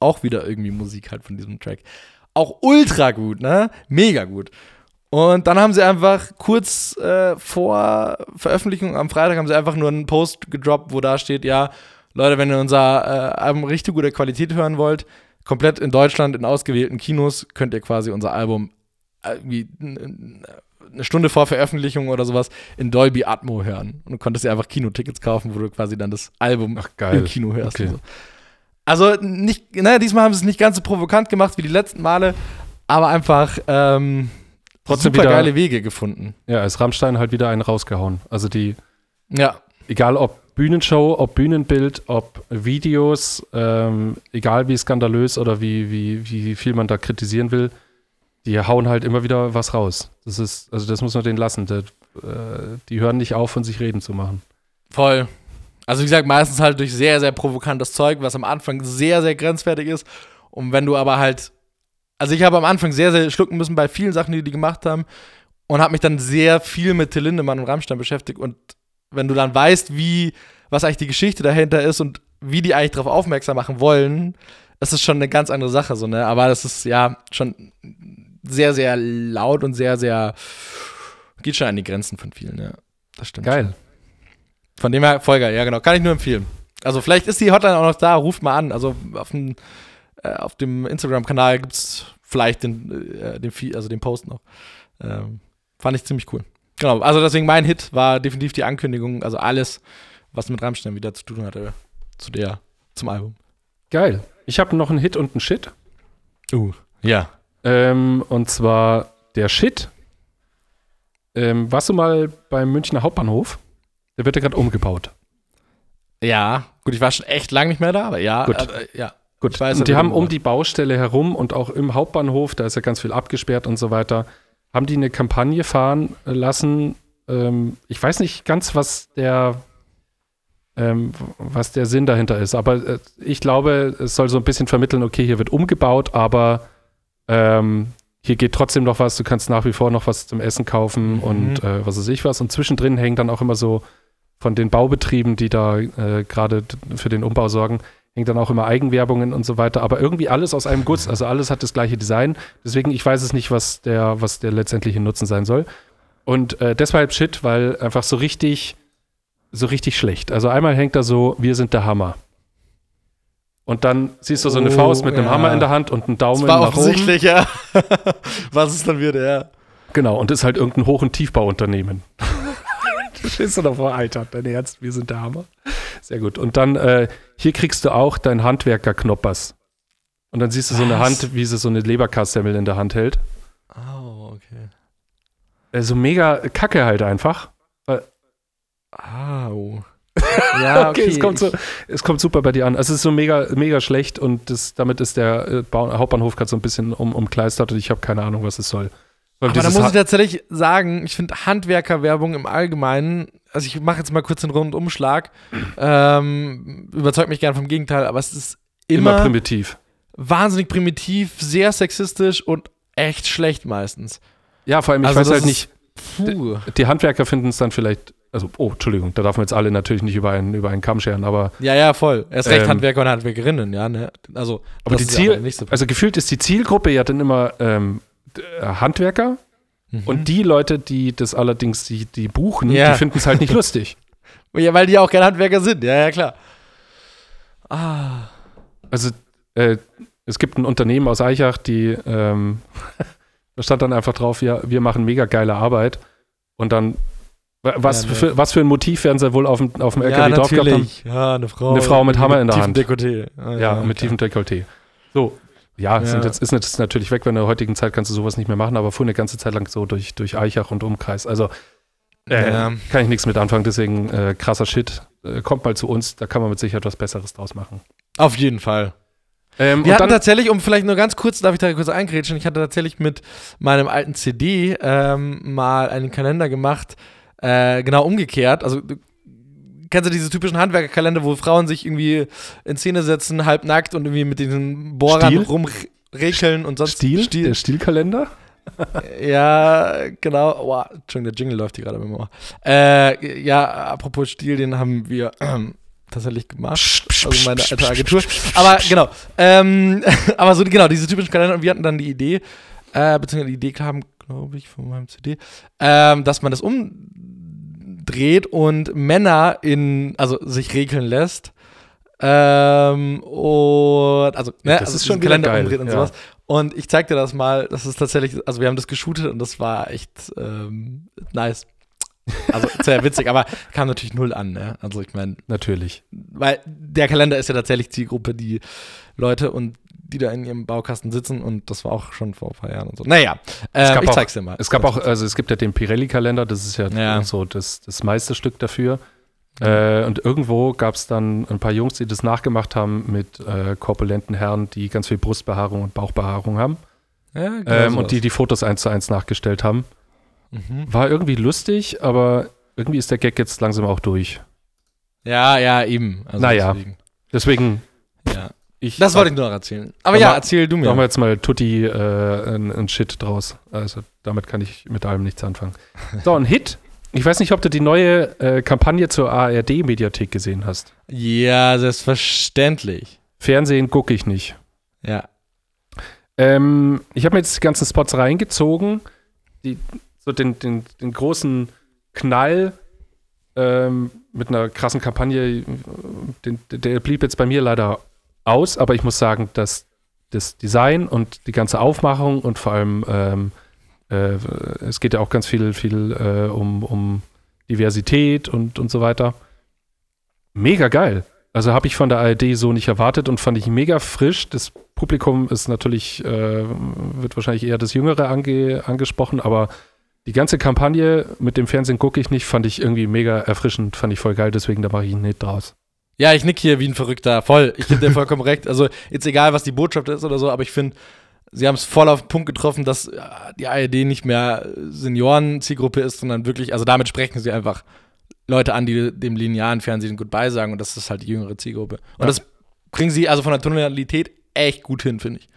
auch wieder irgendwie Musik halt von diesem Track. Auch ultra gut, ne? Mega gut. Und dann haben sie einfach kurz äh, vor Veröffentlichung am Freitag haben sie einfach nur einen Post gedroppt, wo da steht, ja, Leute, wenn ihr unser äh, Album richtig gute Qualität hören wollt, komplett in Deutschland in ausgewählten Kinos, könnt ihr quasi unser Album irgendwie eine Stunde vor Veröffentlichung oder sowas in Dolby Atmo hören. Und du konntest dir einfach Kinotickets kaufen, wo du quasi dann das Album Ach, im Kino hörst. Okay. So. Also nicht, naja, diesmal haben sie es nicht ganz so provokant gemacht wie die letzten Male, aber einfach ähm, Trotzdem super wieder, geile Wege gefunden. Ja, ist Rammstein halt wieder einen rausgehauen. Also die, Ja, egal ob Bühnenshow, ob Bühnenbild, ob Videos, ähm, egal wie skandalös oder wie, wie, wie viel man da kritisieren will, die hauen halt immer wieder was raus. Das ist, also das muss man denen lassen. Der, äh, die hören nicht auf, von sich reden zu machen. voll. Also wie gesagt, meistens halt durch sehr, sehr provokantes Zeug, was am Anfang sehr, sehr grenzwertig ist. Und wenn du aber halt also ich habe am Anfang sehr, sehr schlucken müssen bei vielen Sachen, die die gemacht haben und habe mich dann sehr viel mit Till Lindemann und Rammstein beschäftigt und wenn du dann weißt, wie, was eigentlich die Geschichte dahinter ist und wie die eigentlich darauf aufmerksam machen wollen, ist es schon eine ganz andere Sache, so, ne? Aber das ist ja schon sehr, sehr laut und sehr, sehr geht schon an die Grenzen von vielen, ja. Das stimmt. Geil. Schon. Von dem her, voll geil, ja, genau. Kann ich nur empfehlen. Also, vielleicht ist die Hotline auch noch da, ruft mal an. Also, auf dem, äh, auf dem Instagram-Kanal gibt es vielleicht den, äh, den, also den Post noch. Ähm, fand ich ziemlich cool. Genau, also deswegen mein Hit war definitiv die Ankündigung, also alles, was mit Rammstein wieder zu tun hatte, zu der, zum Album. Geil. Ich habe noch einen Hit und einen Shit. Uh, ja. Ähm, und zwar der Shit. Ähm, warst du mal beim Münchner Hauptbahnhof? Der wird ja gerade umgebaut. Ja, gut, ich war schon echt lange nicht mehr da, aber ja, Gut. äh, ja. Gut, weiß, und die haben um die Baustelle herum und auch im Hauptbahnhof, da ist ja ganz viel abgesperrt und so weiter, haben die eine Kampagne fahren lassen. Ähm, ich weiß nicht ganz, was der, äh, ähm, was der Sinn dahinter ist. Aber äh, ich glaube, es soll so ein bisschen vermitteln, okay, hier wird umgebaut, aber ähm, hier geht trotzdem noch was, du kannst nach wie vor noch was zum Essen kaufen Mhm. und äh, was weiß ich was. Und zwischendrin hängen dann auch immer so von den Baubetrieben, die da äh, gerade für den Umbau sorgen, hängen dann auch immer Eigenwerbungen und so weiter. Aber irgendwie alles aus einem Guss, also alles hat das gleiche Design. Deswegen, ich weiß es nicht, was der, was der letztendliche Nutzen sein soll. Und äh, deshalb Shit, weil einfach so richtig, so richtig schlecht. Also einmal hängt da so, wir sind der Hammer. Und dann siehst du so eine Oh, Faust mit einem ja. Hammer in der Hand und einen Daumen Das war nach oben. offensichtlich, ja. Was es dann wird, ja. Genau, und ist halt irgendein Hoch- und Tiefbauunternehmen. du stehst du davor, Alter, dein Ernst, wir sind der Hammer. Sehr gut. Und dann, äh, hier kriegst du auch dein Handwerker-Knoppers. Und dann siehst du so eine Was? Hand, wie sie so eine Leberkassemmel in der Hand hält. Oh, okay. Äh, so mega Kacke halt einfach. Au. Ja, okay. es, kommt so, es kommt super bei dir an. Also es ist so mega, mega schlecht und das, damit ist der äh, Hauptbahnhof gerade so ein bisschen um, umkleistert und ich habe keine Ahnung, was es soll. Aber da muss ich tatsächlich sagen, ich finde Handwerkerwerbung im Allgemeinen, also ich mache jetzt mal kurz den Rundumschlag, ähm, überzeugt mich gern vom Gegenteil, aber es ist immer, immer, primitiv. wahnsinnig primitiv, sehr sexistisch und echt schlecht meistens. Ja, vor allem, ich Also weiß halt nicht, Puh. die Handwerker finden es dann vielleicht, also, oh, Entschuldigung, da darf man jetzt alle natürlich nicht über einen, über einen Kamm scheren, aber, Ja, ja, voll. Erst recht Ähm, Handwerker und Handwerkerinnen, ja, ne? Also, aber die ja Ziel, Punkt. also gefühlt ist die Zielgruppe ja dann immer ähm, äh, Handwerker Mhm. und die Leute, die das allerdings, die, die buchen, Ja. die finden es halt nicht lustig. Ja, weil die auch keine Handwerker sind, ja, ja, klar. Ah. Also, äh, es gibt ein Unternehmen aus Eichach, die, ähm, da stand dann einfach drauf, ja, wir machen mega geile Arbeit. Und dann, wa- was, Ja, ne. für, was für ein Motiv werden sie wohl auf dem, auf dem Ja, LKW drauf gehabt haben? Ja, eine Frau. Eine Frau mit Hammer in der Hand. Tiefen Dekolleté. Ah, Ja, mit klar. tiefem Dekolleté. So, ja, Ja. Sind jetzt, ist jetzt natürlich weg, wenn in der heutigen Zeit kannst du sowas nicht mehr machen, aber fuhr eine ganze Zeit lang so durch, durch Eichach und Umkreis. Also, äh, Ja. kann ich nichts mit anfangen, deswegen äh, krasser Shit. Äh, kommt mal zu uns, da kann man mit Sicherheit was Besseres draus machen. Auf jeden Fall. Ähm, Wir hatten dann, tatsächlich, um vielleicht nur ganz kurz, darf ich da kurz eingrätschen, ich hatte tatsächlich mit meinem alten CD ähm, mal einen Kalender gemacht, äh, genau umgekehrt. Also, kennst du diese typischen Handwerkerkalender, wo Frauen sich irgendwie in Szene setzen, halbnackt und irgendwie mit diesen Bohrern rumrekeln und sonst Stil, Stil. der Stilkalender? Ja, genau. Oh, Entschuldigung, der Jingle läuft hier gerade beim Ohr. Äh, ja, apropos Stil, den haben wir ähm, tatsächlich gemacht. Also meine alte Agentur. Aber genau. Ähm, aber so, genau, diese typischen Kalender. Und wir hatten dann die Idee, äh, beziehungsweise die Idee kam, glaube ich, von meinem CD, ähm, dass man das umdreht und Männer in, also sich regeln lässt. Ähm, und also, ne, Das also ist schon wieder geil, umdreht und ja. sowas. Und ich zeig dir das mal, das ist tatsächlich, also wir haben das geshootet und das war echt ähm, nice. Also sehr witzig, aber kam natürlich null an, ne? Also ich meine, Natürlich. weil der Kalender ist ja tatsächlich Zielgruppe, die Leute und die da in ihrem Baukasten sitzen und das war auch schon vor ein paar Jahren und so. Naja, gab ich auch- zeig's dir mal. Es gab auch, also es gibt ja den Pirelli-Kalender, das ist ja, Ja. so das, das meiste Stück dafür. Äh, und irgendwo gab es dann ein paar Jungs, die das nachgemacht haben mit äh, korpulenten Herren, die ganz viel Brustbehaarung und Bauchbehaarung haben. ja, genau ähm, sowas. und die die Fotos eins zu eins nachgestellt haben. Mhm. War irgendwie lustig, aber irgendwie ist der Gag jetzt langsam auch durch. Ja, ja, eben. Also Naja. Deswegen, Deswegen. Ich. Das wollte ich nur noch erzählen. Aber ja, erzähl du mir. Machen wir jetzt mal Tutti äh, ein, ein Shit draus. Also damit kann ich mit allem nichts anfangen. So, ein Hit. Ich weiß nicht, ob du die neue äh, Kampagne zur ARD-Mediathek gesehen hast. Ja, selbstverständlich. Fernsehen gucke ich nicht. Ja. Ähm, ich habe mir jetzt die ganzen Spots reingezogen. Die, so den, den, den großen Knall ähm, mit einer krassen Kampagne, den, der blieb jetzt bei mir leider aus, aber ich muss sagen, dass das Design und die ganze Aufmachung und vor allem ähm, äh, es geht ja auch ganz viel, viel äh, um, um Diversität und, und so weiter. Mega geil. Also habe ich von der ARD so nicht erwartet und fand ich mega frisch. Das Publikum ist natürlich, äh, wird wahrscheinlich eher das Jüngere ange, angesprochen, aber die ganze Kampagne mit dem Fernsehen gucke ich nicht, fand ich irgendwie mega erfrischend, fand ich voll geil, deswegen da mache ich einen Hit draus. Ja, ich nick hier wie ein Verrückter. Voll. Ich gebe dir vollkommen recht. Also, jetzt egal, was die Botschaft ist oder so, aber ich finde, sie haben es voll auf den Punkt getroffen, dass äh, die ARD nicht mehr Senioren-Zielgruppe ist, sondern wirklich, also damit sprechen sie einfach Leute an, die dem linearen Fernsehen Goodbye sagen und das ist halt die jüngere Zielgruppe. Und Ja. das kriegen sie also von der Tonalität echt gut hin, finde ich.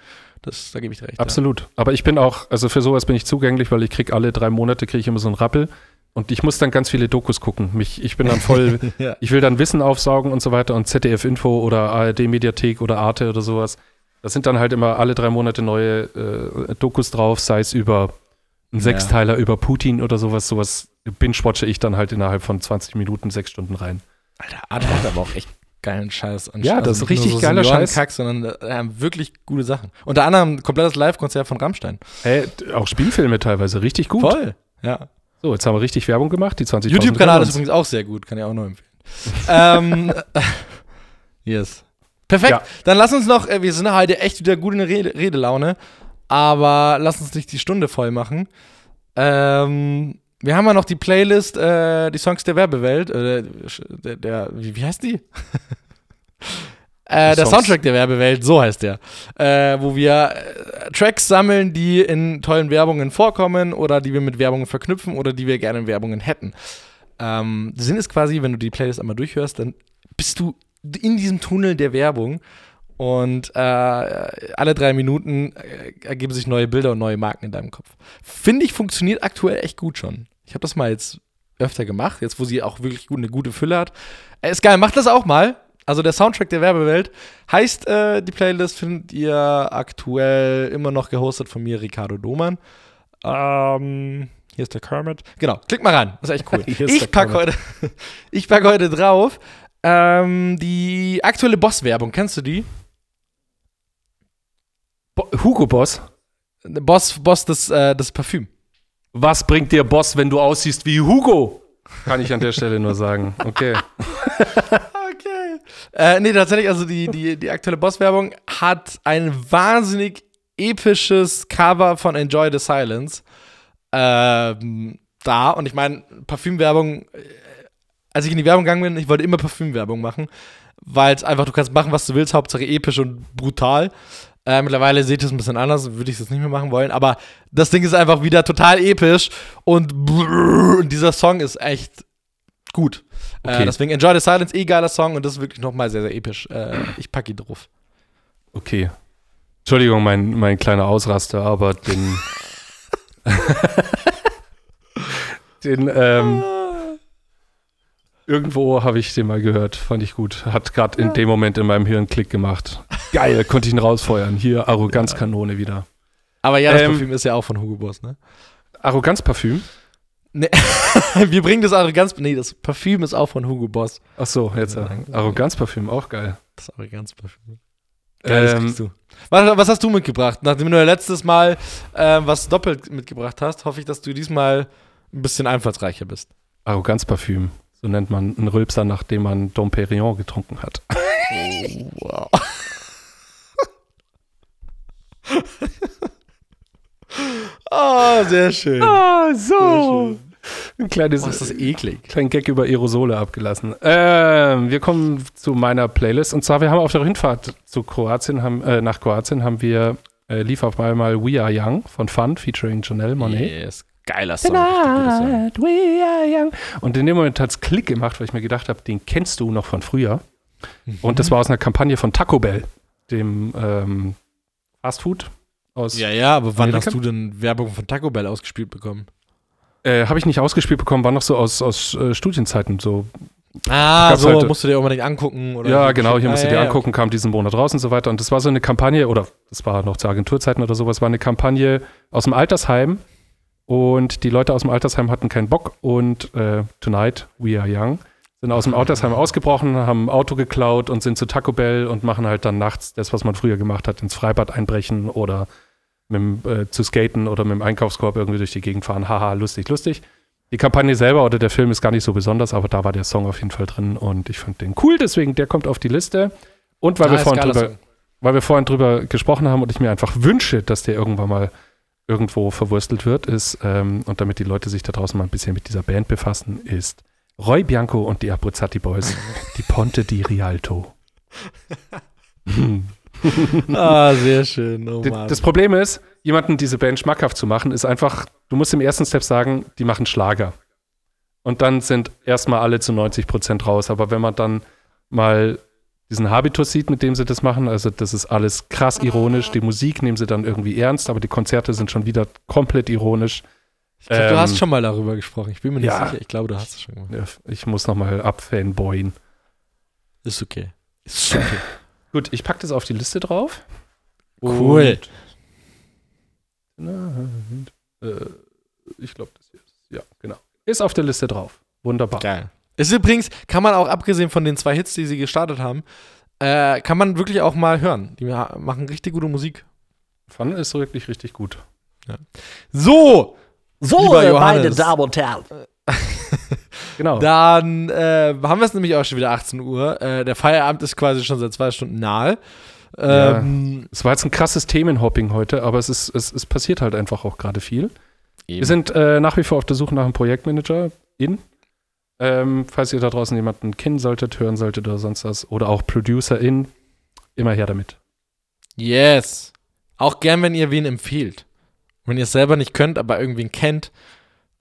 Das, da gebe ich dir recht. Absolut. Aber ich bin auch, also für sowas bin ich zugänglich, weil ich krieg alle drei Monate kriege ich immer so einen Rappel und ich muss dann ganz viele Dokus gucken. Mich, ich bin dann voll, Ja. ich will dann Wissen aufsaugen und so weiter und ZDF Info oder ARD Mediathek oder Arte oder sowas. Das sind dann halt immer alle drei Monate neue äh, Dokus drauf, sei es über einen Ja. Sechsteiler über Putin oder sowas. Sowas binge-watche ich dann halt innerhalb von 20 Minuten, sechs Stunden rein. Alter, Arte hat aber auch echt geilen Scheiß. an- Ja, das ist nicht richtig so geiler Scheiß. Seniorenkack, sondern äh, wirklich gute Sachen. Unter anderem ein komplettes Live-Konzert von Rammstein. Hey, auch Spielfilme teilweise, richtig gut. Voll. Ja. So, jetzt haben wir richtig Werbung gemacht, die 20 YouTube-Kanal ist übrigens auch sehr gut, kann ich auch nur empfehlen. ähm, yes. Perfekt. Ja. Dann lass uns noch, äh, wir sind heute echt wieder gut in der Rede, Redelaune, aber lass uns nicht die Stunde voll machen. Ähm, wir haben ja noch die Playlist, äh, die Songs der Werbewelt, äh, der, der wie, wie heißt die? Äh, der. Soundtrack der Werbewelt, so heißt der. Äh, wo wir äh, Tracks sammeln, die in tollen Werbungen vorkommen oder die wir mit Werbungen verknüpfen oder die wir gerne in Werbungen hätten. Ähm, der Sinn ist quasi, wenn du die Playlist einmal durchhörst, dann bist du in diesem Tunnel der Werbung und äh, alle drei Minuten äh, ergeben sich neue Bilder und neue Marken in deinem Kopf. Finde ich, funktioniert aktuell echt gut schon. Ich habe das mal jetzt öfter gemacht, jetzt wo sie auch wirklich gut, eine gute Fülle hat. Äh, ist geil, macht das auch mal. Also der Soundtrack der Werbewelt heißt, äh, die Playlist findet ihr aktuell immer noch gehostet von mir, Ricardo Domann. Ähm, hier ist der Kermit. Genau, klick mal ran, das ist echt cool. Ich der pack Kermit. heute, ich pack heute drauf ähm, die aktuelle Boss-Werbung. Kennst du die? Bo Hugo Boss. Boss, Boss des, äh, des Parfüm. Was bringt dir Boss, wenn du aussiehst wie Hugo? Kann ich an der Stelle nur sagen. Okay. Äh, nee, tatsächlich, also die, die, die aktuelle Boss-Werbung hat ein wahnsinnig episches Cover von Enjoy the Silence ähm, da. Und ich meine, Parfümwerbung, äh, als ich in die Werbung gegangen bin, ich wollte immer Parfümwerbung machen, weil es einfach, du kannst machen, was du willst, Hauptsache episch und brutal. Äh, mittlerweile seht ihr es ein bisschen anders, würde ich es nicht mehr machen wollen, aber das Ding ist einfach wieder total episch und, und dieser Song ist echt gut. Okay. Äh, deswegen Enjoy the Silence, eh geiler Song und das ist wirklich nochmal sehr, sehr episch. Äh, ich packe ihn drauf. Okay. Entschuldigung, mein, mein kleiner Ausraster, aber den. den, ähm, irgendwo habe ich den mal gehört. Fand ich gut. Hat gerade in dem Moment in meinem Hirn Klick gemacht. Geil, konnte ich ihn rausfeuern. Hier, Arroganzkanone wieder. Aber ja, das Ähm, Parfüm ist ja auch von Hugo Boss, ne? Arroganzparfüm? Nee. Wir bringen das Arroganz. Nee, das Parfüm ist auch von Hugo Boss. Ach so, jetzt äh, Arroganzparfüm, auch geil. Das Arroganzparfüm. Geil, Ähm, kriegst du. Was, was hast du mitgebracht? Nachdem du ja letztes Mal ähm, was doppelt mitgebracht hast, hoffe ich, dass du diesmal ein bisschen einfallsreicher bist. Arroganzparfüm. So nennt man einen Rülpser, nachdem man Dom Perignon getrunken hat. Wow. oh, sehr schön. Ah, so. Ein kleines, Boah, ist das eklig. kleinen Gag über Aerosole abgelassen. Ähm, wir kommen zu meiner Playlist. Und zwar, wir haben auf der Hinfahrt zu Kroatien, haben, äh, nach Kroatien, haben wir, äh, lief auf einmal We Are Young von Fun, featuring Janelle Monet. Yes. Geiler Song. Tonight we are young. Und in dem Moment hat es Klick gemacht, weil ich mir gedacht habe, den kennst du noch von früher. Und das war aus einer Kampagne von Taco Bell, dem ähm, Fast Food aus. Ja, ja, aber wann Amerika? hast du denn Werbung von Taco Bell ausgespielt bekommen? Äh, habe ich nicht ausgespielt bekommen, war noch so aus, aus äh, Studienzeiten so. Ah, Gab's so, halt- musst du dir unbedingt angucken. Oder ja, genau, hier musst du Ah, dir ja, angucken, kam diesen Monat raus und so weiter. Und das war so eine Kampagne, oder das war noch zu Agenturzeiten oder sowas, war eine Kampagne aus dem Altersheim. Und die Leute aus dem Altersheim hatten keinen Bock. Und äh, Tonight, We Are Young, sind aus dem Altersheim ausgebrochen, haben ein Auto geklaut und sind zu Taco Bell und machen halt dann nachts das, was man früher gemacht hat, ins Freibad einbrechen oder mit dem, äh, zu skaten oder mit dem Einkaufskorb irgendwie durch die Gegend fahren. Haha, lustig, lustig. Die Kampagne selber oder der Film ist gar nicht so besonders, aber da war der Song auf jeden Fall drin und ich fand den cool, deswegen der kommt auf die Liste. Und weil, Ah, wir, vorhin drüber, weil wir vorhin drüber gesprochen haben und ich mir einfach wünsche, dass der irgendwann mal irgendwo verwurstelt wird, ist, ähm, und damit die Leute sich da draußen mal ein bisschen mit dieser Band befassen, ist Roy Bianco und die Abruzzati Boys, die Ponte di Rialto. Ah, sehr schön. Oh. Das Problem ist, jemanden diese Band schmackhaft zu machen, ist einfach, du musst im ersten Step sagen, die machen Schlager. und dann sind erstmal alle zu 90 Prozent raus. Aber wenn man dann mal diesen Habitus sieht, mit dem sie das machen, also das ist alles krass ironisch. Die Musik nehmen sie dann irgendwie ernst, aber die Konzerte sind schon wieder komplett ironisch. Ich glaube, du Ähm, hast schon mal darüber gesprochen. Ich bin mir nicht ja. sicher. Ich glaube, du hast es schon gemacht. Ich muss nochmal abfanboyen. Ist okay. Ist okay. Gut, ich packe das auf die Liste drauf. Cool. Und, äh, ich glaube, das hier ist. Ja, genau. Ist auf der Liste drauf. Wunderbar. Geil. Ist übrigens, kann man auch abgesehen von den zwei Hits, die sie gestartet haben, äh, kann man wirklich auch mal hören. Die ma- machen richtig gute Musik. Fun ist wirklich richtig gut. So, So, Lieber äh, meine. Damen und Herren. Genau. dann äh, haben wir es nämlich auch schon wieder 18 Uhr. Äh, der Feierabend ist quasi schon seit zwei Stunden nahe. Ähm, Es war jetzt ein krasses Themenhopping heute, aber es, ist, es, es passiert halt einfach auch gerade viel. eben. Wir sind äh, nach wie vor auf der Suche nach einem Projektmanager in. Ähm, falls ihr da draußen jemanden kennen solltet, hören solltet oder sonst was, oder auch Producer in, immer her damit. Yes. Auch gern, wenn ihr wen empfiehlt. Wenn ihr es selber nicht könnt, aber irgendwen kennt,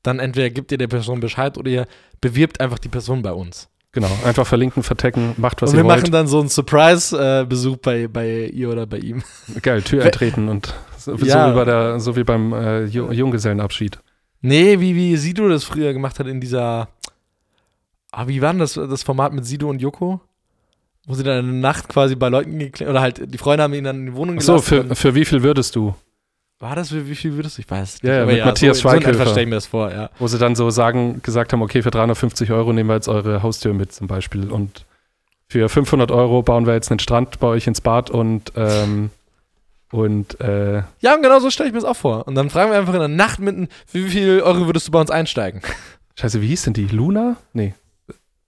dann entweder gebt ihr der Person Bescheid oder ihr bewirbt einfach die Person bei uns. Genau, einfach verlinken, vertecken, macht was und ihr wir wollt. machen dann so einen Surprise-Besuch bei, bei ihr oder bei ihm. Geil, Tür eintreten und so, so, Ja. wie, bei der, so wie beim äh, Ju- Junggesellenabschied. Nee, wie, wie Sido das früher gemacht hat in dieser. Ah, wie war denn das, das Format mit Sido und Joko? Wo sie dann in der Nacht quasi bei Leuten geklärt. Oder halt, die Freunde haben ihn dann in die Wohnung So, gelassen. für, und- für wie viel würdest du? War das, wie, wie viel würdest du? Ich weiß es Ja, ja, Aber mit Matthias so, so Schweighöfer. stell ich mir das vor, ja. Wo sie dann so sagen, gesagt haben, okay, für 350 Euro nehmen wir jetzt eure Haustür mit zum Beispiel und für 500 Euro bauen wir jetzt einen Strand bei euch ins Bad und ähm, und äh, Ja, und genau so stelle ich mir das auch vor. Und dann fragen wir einfach in der Nacht mitten, wie viel Euro würdest du bei uns einsteigen? Scheiße, wie hieß denn die? Luna? Nee.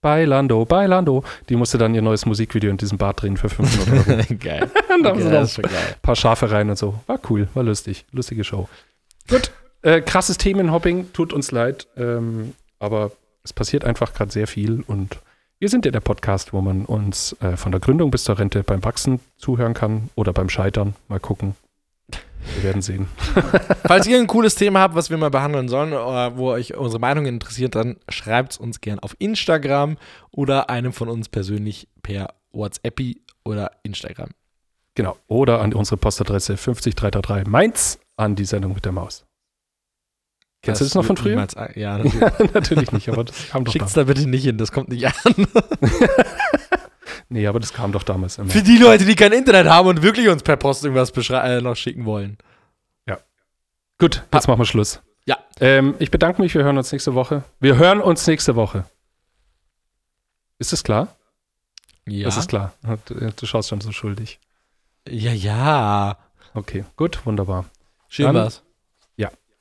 Bei Lando, bei Lando. Die musste dann ihr neues Musikvideo in diesem Bad drehen für 500 Euro. geil. Und da haben sie ja, noch ein paar Schafe rein und so. War cool, war lustig. Lustige Show. Gut. Äh, krasses Themenhopping, tut uns leid. Ähm, aber es passiert einfach gerade sehr viel und wir sind ja der Podcast, wo man uns äh, von der Gründung bis zur Rente beim Wachsen zuhören kann oder beim Scheitern. Mal gucken. Wir werden sehen. Falls ihr ein cooles Thema habt, was wir mal behandeln sollen, oder wo euch unsere Meinung interessiert, dann schreibt es uns gern auf Instagram oder einem von uns persönlich per WhatsApp oder Instagram. Genau. Oder an unsere Postadresse 50333 Mainz an die Sendung mit der Maus. Kennst du das noch von früher? niemals Ja, natürlich. Natürlich nicht, aber das kam doch Schickt's da bitte nicht hin, das kommt nicht an. Nee, aber das kam doch damals immer. Für die Leute, die kein Internet haben und wirklich uns per Post irgendwas äh, noch schicken wollen. Gut, jetzt machen wir Schluss. Ja. Ähm, ich bedanke mich, wir hören uns nächste Woche. Wir hören uns nächste Woche. Ist das klar? Ja. Das ist klar. Du, du schaust schon so schuldig. Ja, ja. Okay, gut, wunderbar. Schön Dann- war's.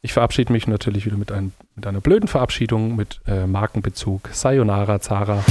Ich verabschiede mich natürlich wieder mit, ein, mit einer blöden Verabschiedung mit äh, Markenbezug. Sayonara, Zara.